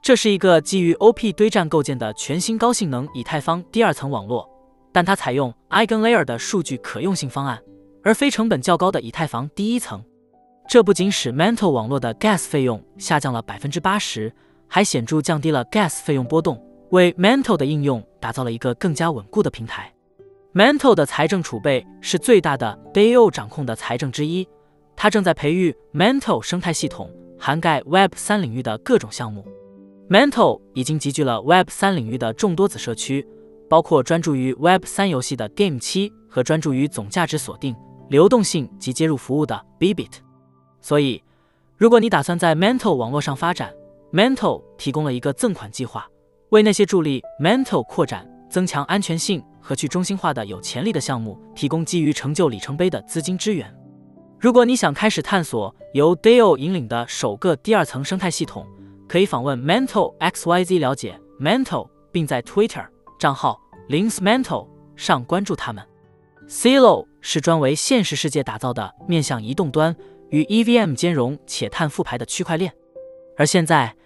这是一个基于 OP 堆栈构建的全新高性能以太坊第二层网络，但它采用 EigenLayer 的数据可用性方案，而非成本较高的以太坊第一层。这不仅使 Mental 网络的 Gas 费用下降了百分之八十。还显著降低了 Gas 费用波动，为 Mental 的应用打造了一个更加稳固的平台。Mental 的财政储备是最大的 DAO 掌控的财政之一，它正在培育 Mental 生态系统，涵盖 Web 三领域的各种项目。Mental 已经集聚了 Web 三领域的众多子社区，包括专注于 Web 三游戏的 Game 七和专注于总价值锁定、流动性及接入服务的 Bit。所以，如果你打算在 Mental 网络上发展，Mental 提供了一个赠款计划，为那些助力 Mental 扩展、增强安全性和去中心化的有潜力的项目提供基于成就里程碑的资金支援。如果你想开始探索由 DAO 引领的首个第二层生态系统，可以访问 Mental XYZ 了解 Mental，并在 Twitter 账号 linksmental 上关注他们。Celo 是专为现实世界打造的面向移动端与 EVM 兼容且碳复牌的区块链。而现在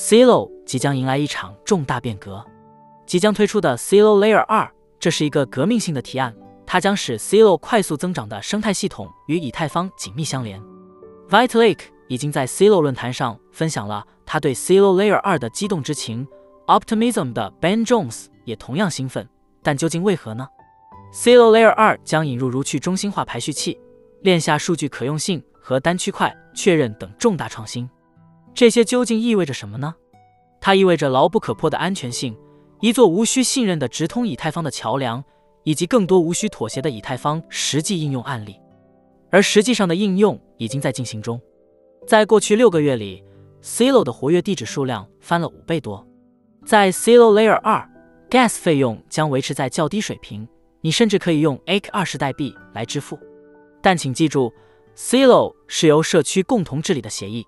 ，Celo 即将迎来一场重大变革，即将推出的 Celo Layer 2，这是一个革命性的提案，它将使 Celo 快速增长的生态系统与以太坊紧密相连。Vitalik 已经在 Celo 论坛上分享了他对 Celo Layer 2的激动之情，Optimism 的 Ben Jones 也同样兴奋，但究竟为何呢？Celo Layer 2将引入如去中心化排序器、链下数据可用性和单区块确认等重大创新。这些究竟意味着什么呢？它意味着牢不可破的安全性，一座无需信任的直通以太坊的桥梁，以及更多无需妥协的以太坊实际应用案例。而实际上的应用已经在进行中。在过去六个月里，Celo 的活跃地址数量翻了五倍多。在 Celo Layer 二，Gas 费用将维持在较低水平，你甚至可以用 a k 二十代币来支付。但请记住，Celo 是由社区共同治理的协议。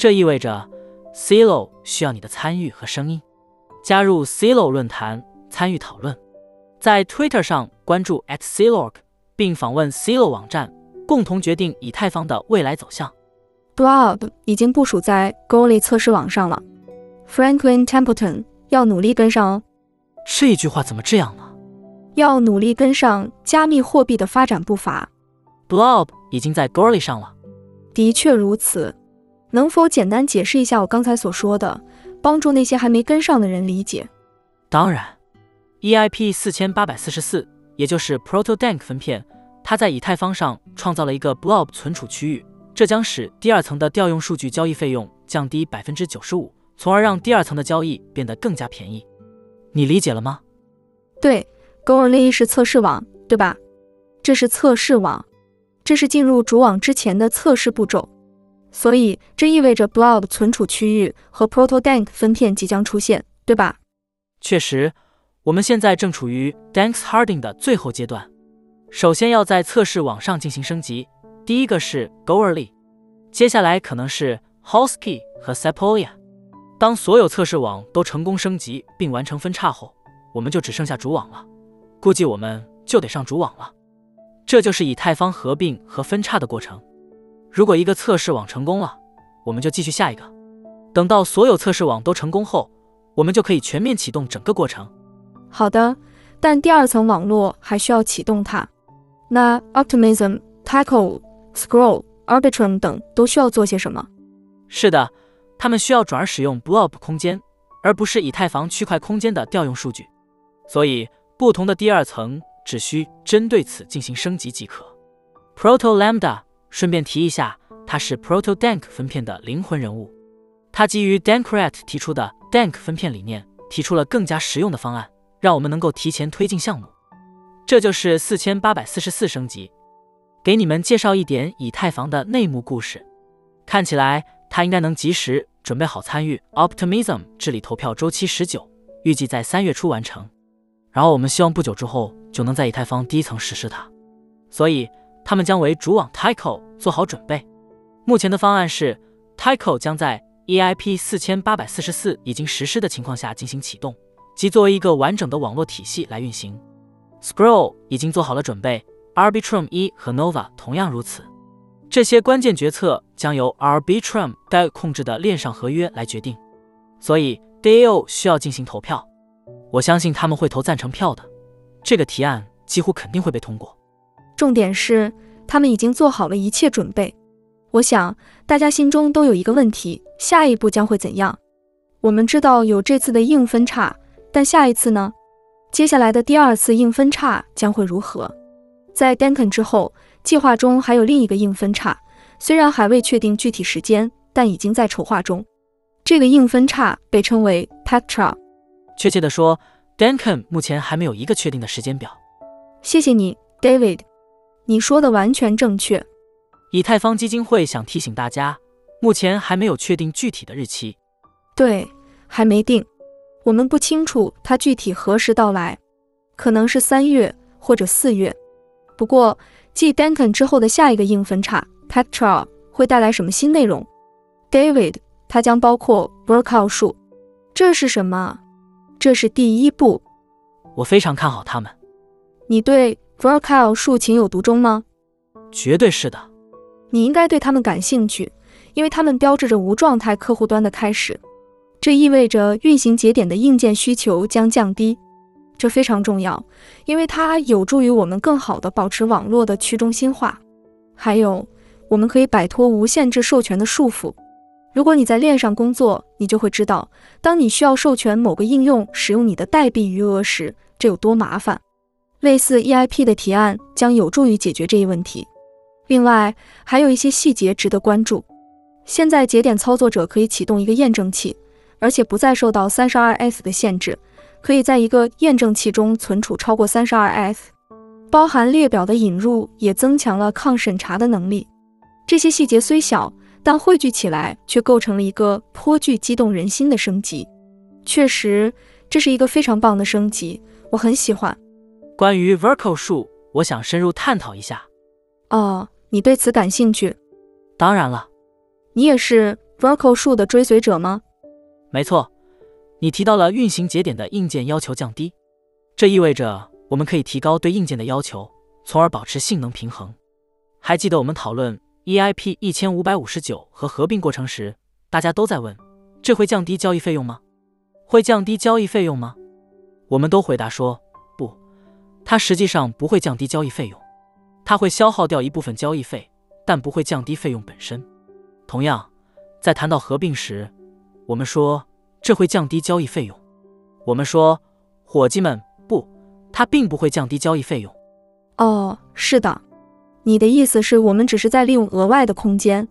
这意味着，Celo 需要你的参与和声音。加入 Celo 论坛，参与讨论，在 Twitter 上关注 @Celorg，并访问 Celo 网站，共同决定以太坊的未来走向。Blob 已经部署在 Goli 测试网上了，Franklin Templeton 要努力跟上哦。这一句话怎么这样呢？要努力跟上加密货币的发展步伐。Blob 已经在 Goli 上了。的确如此。能否简单解释一下我刚才所说的，帮助那些还没跟上的人理解？当然，EIP 四千八百四十四，也就是 ProtoDank 分片，它在以太坊上创造了一个 Blob 存储区域，这将使第二层的调用数据交易费用降低百分之九十五，从而让第二层的交易变得更加便宜。你理解了吗？对，Goerli 是测试网，对吧？这是测试网，这是进入主网之前的测试步骤。所以这意味着 Blob 存储区域和 ProtoDank 分片即将出现，对吧？确实，我们现在正处于 Danks Harding 的最后阶段。首先要在测试网上进行升级，第一个是 Goerli，接下来可能是 Hosky 和 Sepolia。当所有测试网都成功升级并完成分叉后，我们就只剩下主网了。估计我们就得上主网了。这就是以太坊合并和分叉的过程。如果一个测试网成功了，我们就继续下一个。等到所有测试网都成功后，我们就可以全面启动整个过程。好的，但第二层网络还需要启动它。那 Optimism、Tackle、Scroll、Arbitrum 等都需要做些什么？是的，他们需要转而使用 Blob 空间，而不是以太坊区块空间的调用数据。所以，不同的第二层只需针对此进行升级即可。Proto Lambda，顺便提一下，他是 Proto Dank 分片的灵魂人物。他基于 Dankrat 提出的 Dank 分片理念，提出了更加实用的方案，让我们能够提前推进项目。这就是四千八百四十四升级。给你们介绍一点以太坊的内幕故事。看起来他应该能及时准备好参与 Optimism 治理投票周期十九，预计在三月初完成。然后我们希望不久之后就能在以太坊第一层实施它。所以他们将为主网 Tyco 做好准备。目前的方案是 Tyco 将在 EIP 四千八百四十四已经实施的情况下进行启动，即作为一个完整的网络体系来运行。Scroll 已经做好了准备，Arbitrum 一和 Nova 同样如此。这些关键决策将由 Arbitrum 该控制的链上合约来决定，所以 DAO 需要进行投票。我相信他们会投赞成票的，这个提案几乎肯定会被通过。重点是他们已经做好了一切准备。我想大家心中都有一个问题：下一步将会怎样？我们知道有这次的硬分叉，但下一次呢？接下来的第二次硬分叉将会如何？在 Danken 之后，计划中还有另一个硬分叉，虽然还未确定具体时间，但已经在筹划中。这个硬分叉被称为 Pectra。确切的说，Danken 目前还没有一个确定的时间表。谢谢你，David，你说的完全正确。以太坊基金会想提醒大家，目前还没有确定具体的日期。对，还没定。我们不清楚它具体何时到来，可能是三月或者四月。不过，继 Danken 之后的下一个硬分叉 Pectra 会带来什么新内容？David，它将包括 Workout 树。这是什么？这是第一步。我非常看好他们。你对 Workout 树情有独钟吗？绝对是的。你应该对他们感兴趣，因为他们标志着无状态客户端的开始。这意味着运行节点的硬件需求将降低，这非常重要，因为它有助于我们更好地保持网络的去中心化。还有，我们可以摆脱无限制授权的束缚。如果你在链上工作，你就会知道，当你需要授权某个应用使用你的代币余额时，这有多麻烦。类似 EIP 的提案将有助于解决这一问题。另外，还有一些细节值得关注。现在，节点操作者可以启动一个验证器。而且不再受到三十二 S 的限制，可以在一个验证器中存储超过三十二 S。包含列表的引入也增强了抗审查的能力。这些细节虽小，但汇聚起来却构成了一个颇具激动人心的升级。确实，这是一个非常棒的升级，我很喜欢。关于 Verco 树，我想深入探讨一下。哦，你对此感兴趣？当然了。你也是 Verco 树的追随者吗？没错，你提到了运行节点的硬件要求降低，这意味着我们可以提高对硬件的要求，从而保持性能平衡。还记得我们讨论 EIP 一千五百五十九和合并过程时，大家都在问，这会降低交易费用吗？会降低交易费用吗？我们都回答说不，它实际上不会降低交易费用，它会消耗掉一部分交易费，但不会降低费用本身。同样，在谈到合并时。我们说这会降低交易费用。我们说，伙计们，不，它并不会降低交易费用。哦，是的，你的意思是我们只是在利用额外的空间？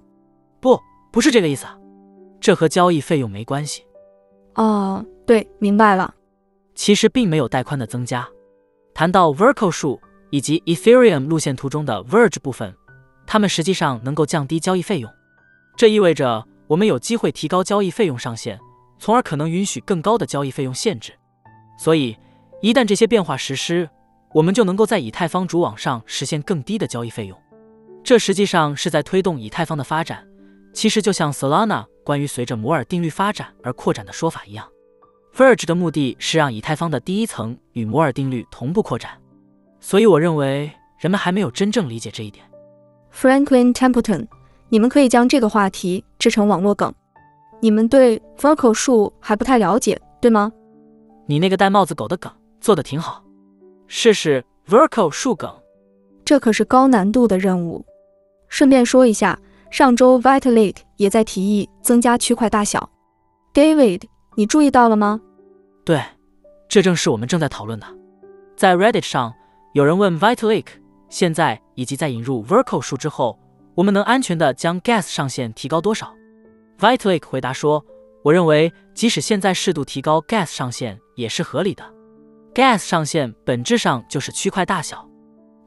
不，不是这个意思，这和交易费用没关系。哦，对，明白了。其实并没有带宽的增加。谈到 Verco 数以及 Ethereum 路线图中的 Verge 部分，它们实际上能够降低交易费用。这意味着。我们有机会提高交易费用上限，从而可能允许更高的交易费用限制。所以，一旦这些变化实施，我们就能够在以太坊主网上实现更低的交易费用。这实际上是在推动以太坊的发展。其实就像 Solana 关于随着摩尔定律发展而扩展的说法一样，Verge 的目的是让以太坊的第一层与摩尔定律同步扩展。所以，我认为人们还没有真正理解这一点。Franklin Templeton。你们可以将这个话题制成网络梗。你们对 Verco 树还不太了解，对吗？你那个戴帽子狗的梗做的挺好，试试 Verco 树梗。这可是高难度的任务。顺便说一下，上周 Vitalik 也在提议增加区块大小。David，你注意到了吗？对，这正是我们正在讨论的。在 Reddit 上，有人问 Vitalik，现在以及在引入 Verco 数之后，我们能安全的将 Gas 上限提高多少？Vitalik 回答说：“我认为，即使现在适度提高 Gas 上限也是合理的。Gas 上限本质上就是区块大小，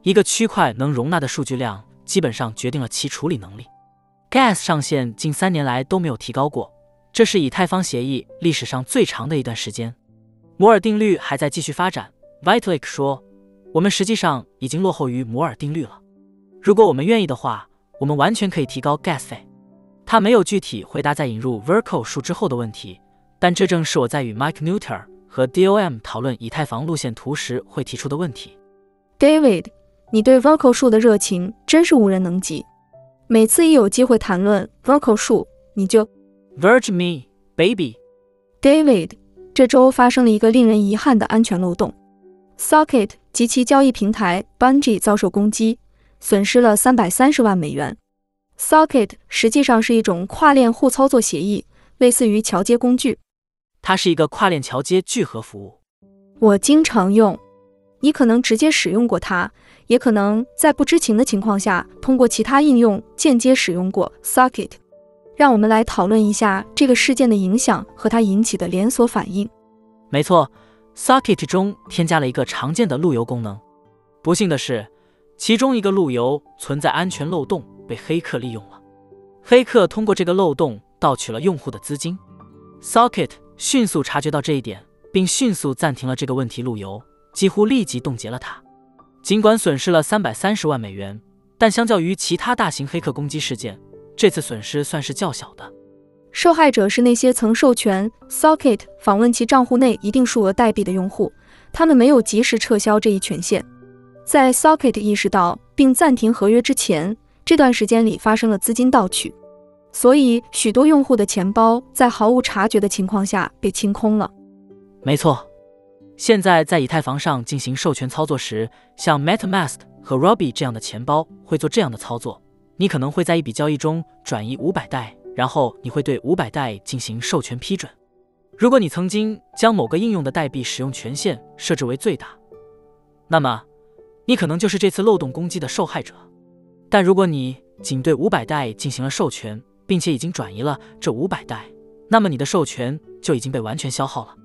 一个区块能容纳的数据量，基本上决定了其处理能力。Gas 上限近三年来都没有提高过。”这是以太坊协议历史上最长的一段时间。摩尔定律还在继续发展。Vitalik 说：“我们实际上已经落后于摩尔定律了。如果我们愿意的话，我们完全可以提高 gas 费。”他没有具体回答在引入 Verco 数之后的问题，但这正是我在与 Mike Neuter 和 DOM 讨论以太坊路线图时会提出的问题。David，你对 Verco 数的热情真是无人能及。每次一有机会谈论 Verco 数，你就。Verge me, baby. David，这周发生了一个令人遗憾的安全漏洞。Socket 及其交易平台 Bungee 遭受攻击，损失了三百三十万美元。Socket 实际上是一种跨链互操作协议，类似于桥接工具。它是一个跨链桥接聚合服务。我经常用。你可能直接使用过它，也可能在不知情的情况下通过其他应用间接使用过 Socket。让我们来讨论一下这个事件的影响和它引起的连锁反应。没错，Socket 中添加了一个常见的路由功能。不幸的是，其中一个路由存在安全漏洞，被黑客利用了。黑客通过这个漏洞盗取了用户的资金。Socket 迅速察觉到这一点，并迅速暂停了这个问题路由，几乎立即冻结了它。尽管损失了三百三十万美元，但相较于其他大型黑客攻击事件，这次损失算是较小的，受害者是那些曾授权 Socket 访问其账户内一定数额代币的用户，他们没有及时撤销这一权限。在 Socket 意识到并暂停合约之前，这段时间里发生了资金盗取，所以许多用户的钱包在毫无察觉的情况下被清空了。没错，现在在以太坊上进行授权操作时，像 MetaMask 和 Robbie 这样的钱包会做这样的操作。你可能会在一笔交易中转移五百代，然后你会对五百代进行授权批准。如果你曾经将某个应用的代币使用权限设置为最大，那么你可能就是这次漏洞攻击的受害者。但如果你仅对五百代进行了授权，并且已经转移了这五百代，那么你的授权就已经被完全消耗了。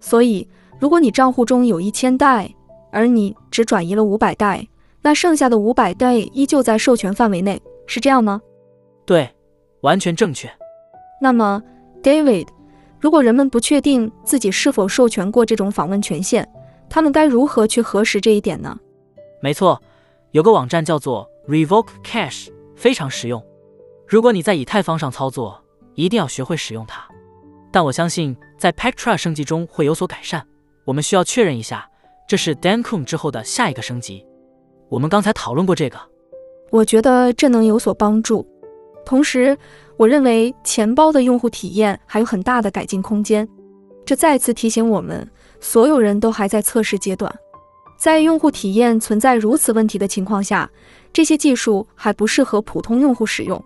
所以，如果你账户中有一千代，而你只转移了五百代，那剩下的五百代依旧在授权范围内，是这样吗？对，完全正确。那么，David，如果人们不确定自己是否授权过这种访问权限，他们该如何去核实这一点呢？没错，有个网站叫做 Revoke Cash，非常实用。如果你在以太坊上操作，一定要学会使用它。但我相信在 Pactra 升级中会有所改善。我们需要确认一下，这是 Dancun 之后的下一个升级。我们刚才讨论过这个，我觉得这能有所帮助。同时，我认为钱包的用户体验还有很大的改进空间。这再次提醒我们，所有人都还在测试阶段，在用户体验存在如此问题的情况下，这些技术还不适合普通用户使用。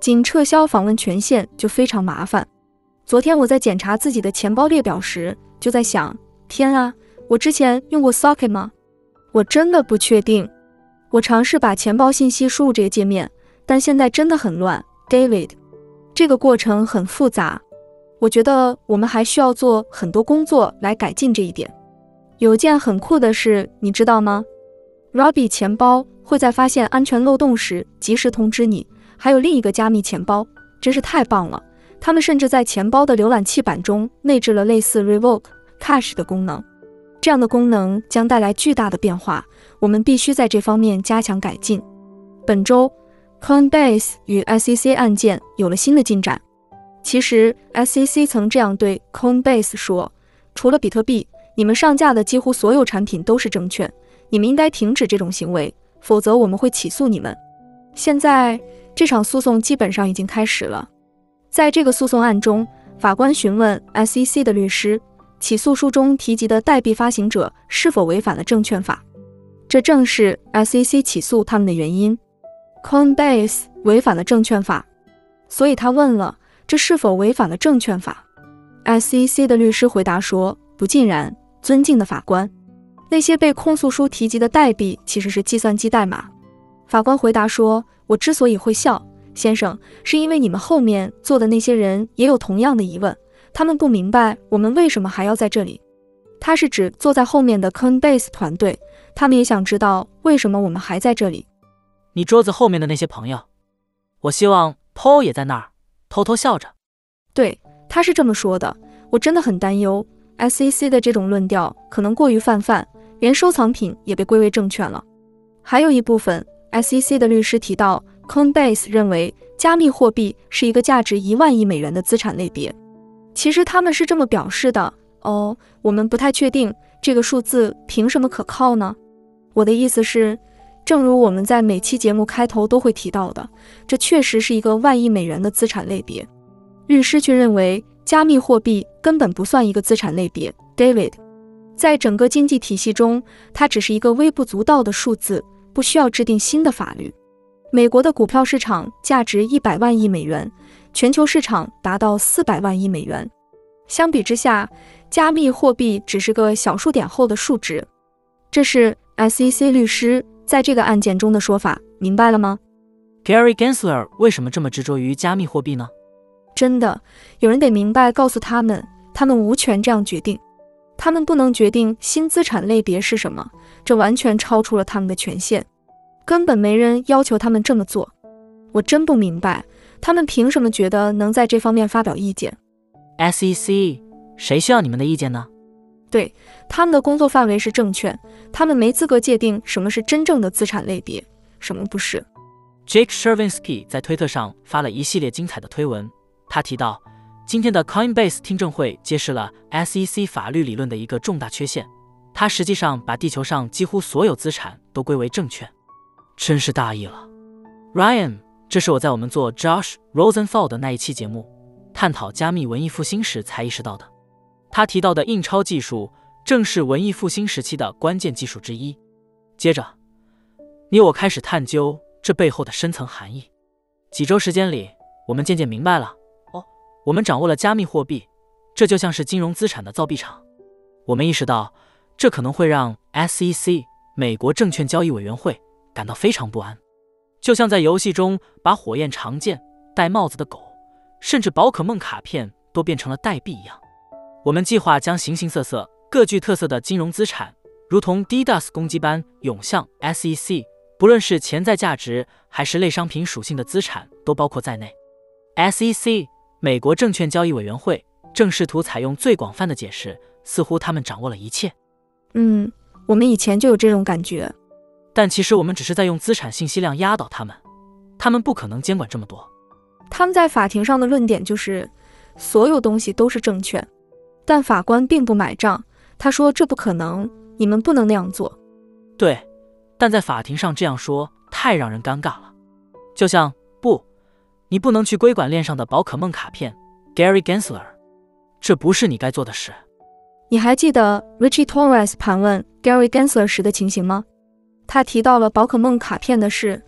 仅撤销访问权限就非常麻烦。昨天我在检查自己的钱包列表时，就在想：天啊，我之前用过 Socket 吗？我真的不确定。我尝试把钱包信息输入这个界面，但现在真的很乱，David。这个过程很复杂，我觉得我们还需要做很多工作来改进这一点。有件很酷的事，你知道吗？Robbie 钱包会在发现安全漏洞时及时通知你。还有另一个加密钱包，真是太棒了。他们甚至在钱包的浏览器版中内置了类似 Revoke Cache 的功能。这样的功能将带来巨大的变化，我们必须在这方面加强改进。本周，Coinbase 与 SEC 案件有了新的进展。其实，SEC 曾这样对 Coinbase 说：“除了比特币，你们上架的几乎所有产品都是证券，你们应该停止这种行为，否则我们会起诉你们。”现在，这场诉讼基本上已经开始了。在这个诉讼案中，法官询问 SEC 的律师。起诉书中提及的代币发行者是否违反了证券法？这正是 SEC 起诉他们的原因。Coinbase 违反了证券法，所以他问了：这是否违反了证券法？SEC 的律师回答说：“不尽然，尊敬的法官。那些被控诉书提及的代币其实是计算机代码。”法官回答说：“我之所以会笑，先生，是因为你们后面坐的那些人也有同样的疑问，他们不明白我们为什么还要在这里。”他是指坐在后面的 Coinbase 团队，他们也想知道为什么我们还在这里。你桌子后面的那些朋友，我希望 Paul 也在那儿，偷偷笑着。对，他是这么说的。我真的很担忧 SEC 的这种论调可能过于泛泛，连收藏品也被归为证券了。还有一部分 SEC 的律师提到，Coinbase 认为加密货币是一个价值一万亿美元的资产类别。其实他们是这么表示的。哦，我们不太确定这个数字凭什么可靠呢？我的意思是，正如我们在每期节目开头都会提到的，这确实是一个万亿美元的资产类别。律师却认为，加密货币根本不算一个资产类别。David，在整个经济体系中，它只是一个微不足道的数字，不需要制定新的法律。美国的股票市场价值一百万亿美元，全球市场达到四百万亿美元。相比之下，加密货币只是个小数点后的数值，这是 SEC 律师在这个案件中的说法，明白了吗？Gary Gensler 为什么这么执着于加密货币呢？真的，有人得明白告诉他们，他们无权这样决定，他们不能决定新资产类别是什么，这完全超出了他们的权限，根本没人要求他们这么做。我真不明白，他们凭什么觉得能在这方面发表意见？SEC。谁需要你们的意见呢？对，他们的工作范围是证券，他们没资格界定什么是真正的资产类别，什么不是。Jake Chervinsky 在推特上发了一系列精彩的推文，他提到今天的 Coinbase 听证会揭示了 SEC 法律理论的一个重大缺陷，它实际上把地球上几乎所有资产都归为证券，真是大意了。Ryan，这是我在我们做 Josh Rosenthal 的那一期节目，探讨加密文艺复兴时才意识到的。他提到的印钞技术正是文艺复兴时期的关键技术之一。接着，你我开始探究这背后的深层含义。几周时间里，我们渐渐明白了。哦，我们掌握了加密货币，这就像是金融资产的造币厂。我们意识到，这可能会让 SEC 美国证券交易委员会感到非常不安，就像在游戏中把火焰长剑、戴帽子的狗，甚至宝可梦卡片都变成了代币一样。我们计划将形形色色、各具特色的金融资产，如同 DDoS 攻击般涌向 SEC，不论是潜在价值还是类商品属性的资产，都包括在内。SEC 美国证券交易委员会正试图采用最广泛的解释，似乎他们掌握了一切。嗯，我们以前就有这种感觉，但其实我们只是在用资产信息量压倒他们，他们不可能监管这么多。他们在法庭上的论点就是，所有东西都是证券。但法官并不买账，他说：“这不可能，你们不能那样做。”对，但在法庭上这样说太让人尴尬了。就像不，你不能去规管链上的宝可梦卡片，Gary Gensler，这不是你该做的事。你还记得 Richie Torres 盘问 Gary Gensler 时的情形吗？他提到了宝可梦卡片的事，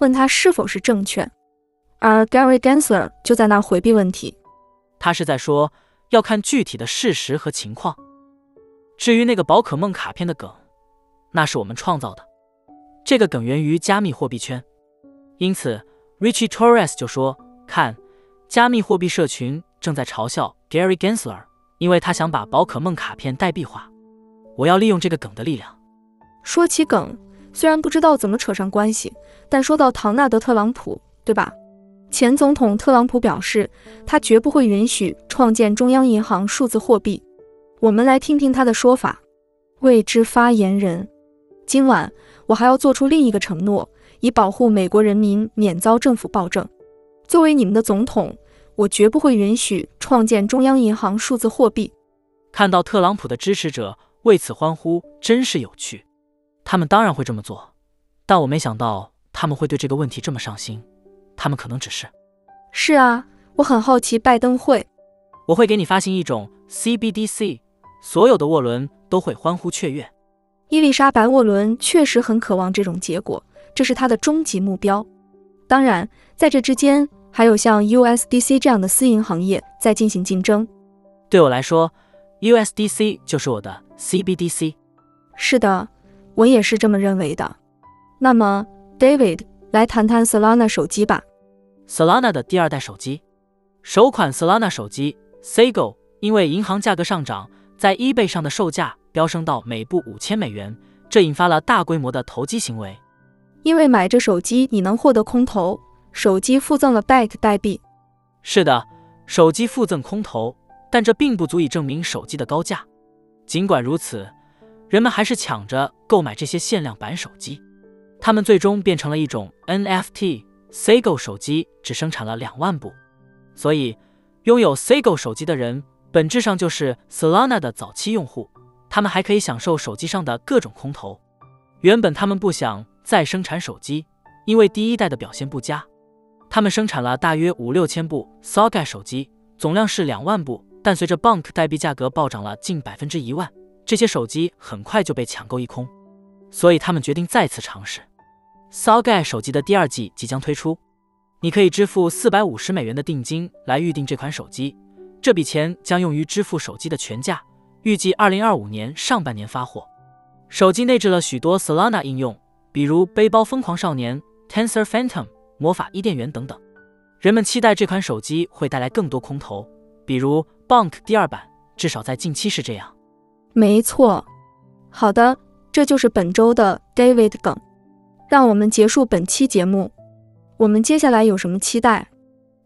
问他是否是证券，而 Gary Gensler 就在那回避问题。他是在说。要看具体的事实和情况。至于那个宝可梦卡片的梗，那是我们创造的。这个梗源于加密货币圈，因此 Richie Torres 就说：“看，加密货币社群正在嘲笑 Gary Gensler，因为他想把宝可梦卡片代币化。我要利用这个梗的力量。”说起梗，虽然不知道怎么扯上关系，但说到唐纳德·特朗普，对吧？前总统特朗普表示，他绝不会允许创建中央银行数字货币。我们来听听他的说法。未知发言人，今晚我还要做出另一个承诺，以保护美国人民免遭政府暴政。作为你们的总统，我绝不会允许创建中央银行数字货币。看到特朗普的支持者为此欢呼，真是有趣。他们当然会这么做，但我没想到他们会对这个问题这么上心。他们可能只是，是啊，我很好奇拜登会，我会给你发行一种 CBDC，所有的沃伦都会欢呼雀跃。伊丽莎白沃伦确实很渴望这种结果，这是她的终极目标。当然，在这之间还有像 USDC 这样的私营行业在进行竞争。对我来说，USDC 就是我的 CBDC。是的，我也是这么认为的。那么，David，来谈谈 Solana 手机吧。Solana 的第二代手机，首款 Solana 手机 Sago，因为银行价格上涨，在 eBay 上的售价飙升到每部五千美元，这引发了大规模的投机行为。因为买这手机你能获得空投，手机附赠了 bank 代币。是的，手机附赠空投，但这并不足以证明手机的高价。尽管如此，人们还是抢着购买这些限量版手机。它们最终变成了一种 NFT。Sago 手机只生产了两万部，所以拥有 Sago 手机的人本质上就是 Solana 的早期用户。他们还可以享受手机上的各种空投。原本他们不想再生产手机，因为第一代的表现不佳。他们生产了大约五六千部 Saga 手机，总量是两万部。但随着 Bank 代币价格暴涨了近百分之一万，这些手机很快就被抢购一空。所以他们决定再次尝试。soga 手机的第二季即将推出，你可以支付四百五十美元的定金来预定这款手机，这笔钱将用于支付手机的全价，预计二零二五年上半年发货。手机内置了许多 Solana 应用，比如背包疯狂少年、Tensor Phantom、魔法伊甸园等等。人们期待这款手机会带来更多空投，比如 Bonk 第二版，至少在近期是这样。没错，好的，这就是本周的 David 梗。让我们结束本期节目。我们接下来有什么期待？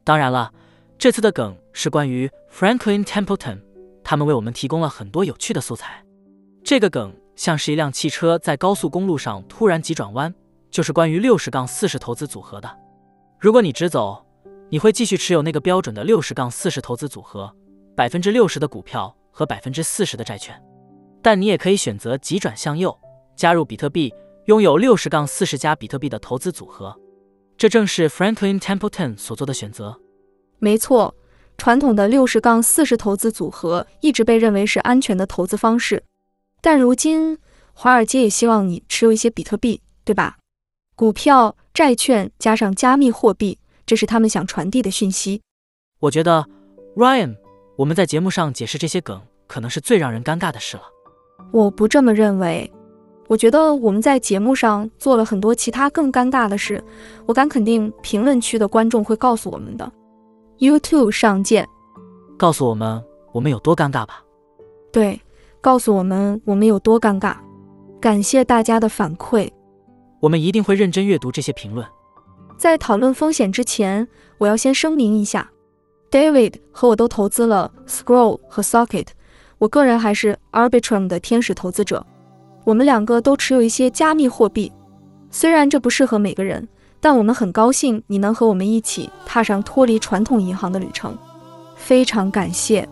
当然了，这次的梗是关于 Franklin Templeton，他们为我们提供了很多有趣的素材。这个梗像是一辆汽车在高速公路上突然急转弯，就是关于六十杠四十投资组合的。如果你直走，你会继续持有那个标准的六十杠四十投资组合，百分之六十的股票和百分之四十的债券。但你也可以选择急转向右，加入比特币。拥有六十杠四十加比特币的投资组合，这正是 Franklin Templeton 所做的选择。没错，传统的六十杠四十投资组合一直被认为是安全的投资方式，但如今华尔街也希望你持有一些比特币，对吧？股票、债券加上加密货币，这是他们想传递的讯息。我觉得 Ryan，我们在节目上解释这些梗，可能是最让人尴尬的事了。我不这么认为。我觉得我们在节目上做了很多其他更尴尬的事，我敢肯定评论区的观众会告诉我们的。YouTube 上见，告诉我们我们有多尴尬吧。对，告诉我们我们有多尴尬。感谢大家的反馈，我们一定会认真阅读这些评论。在讨论风险之前，我要先声明一下，David 和我都投资了 Scroll 和 Socket，我个人还是 Arbitrum 的天使投资者。我们两个都持有一些加密货币，虽然这不适合每个人，但我们很高兴你能和我们一起踏上脱离传统银行的旅程，非常感谢。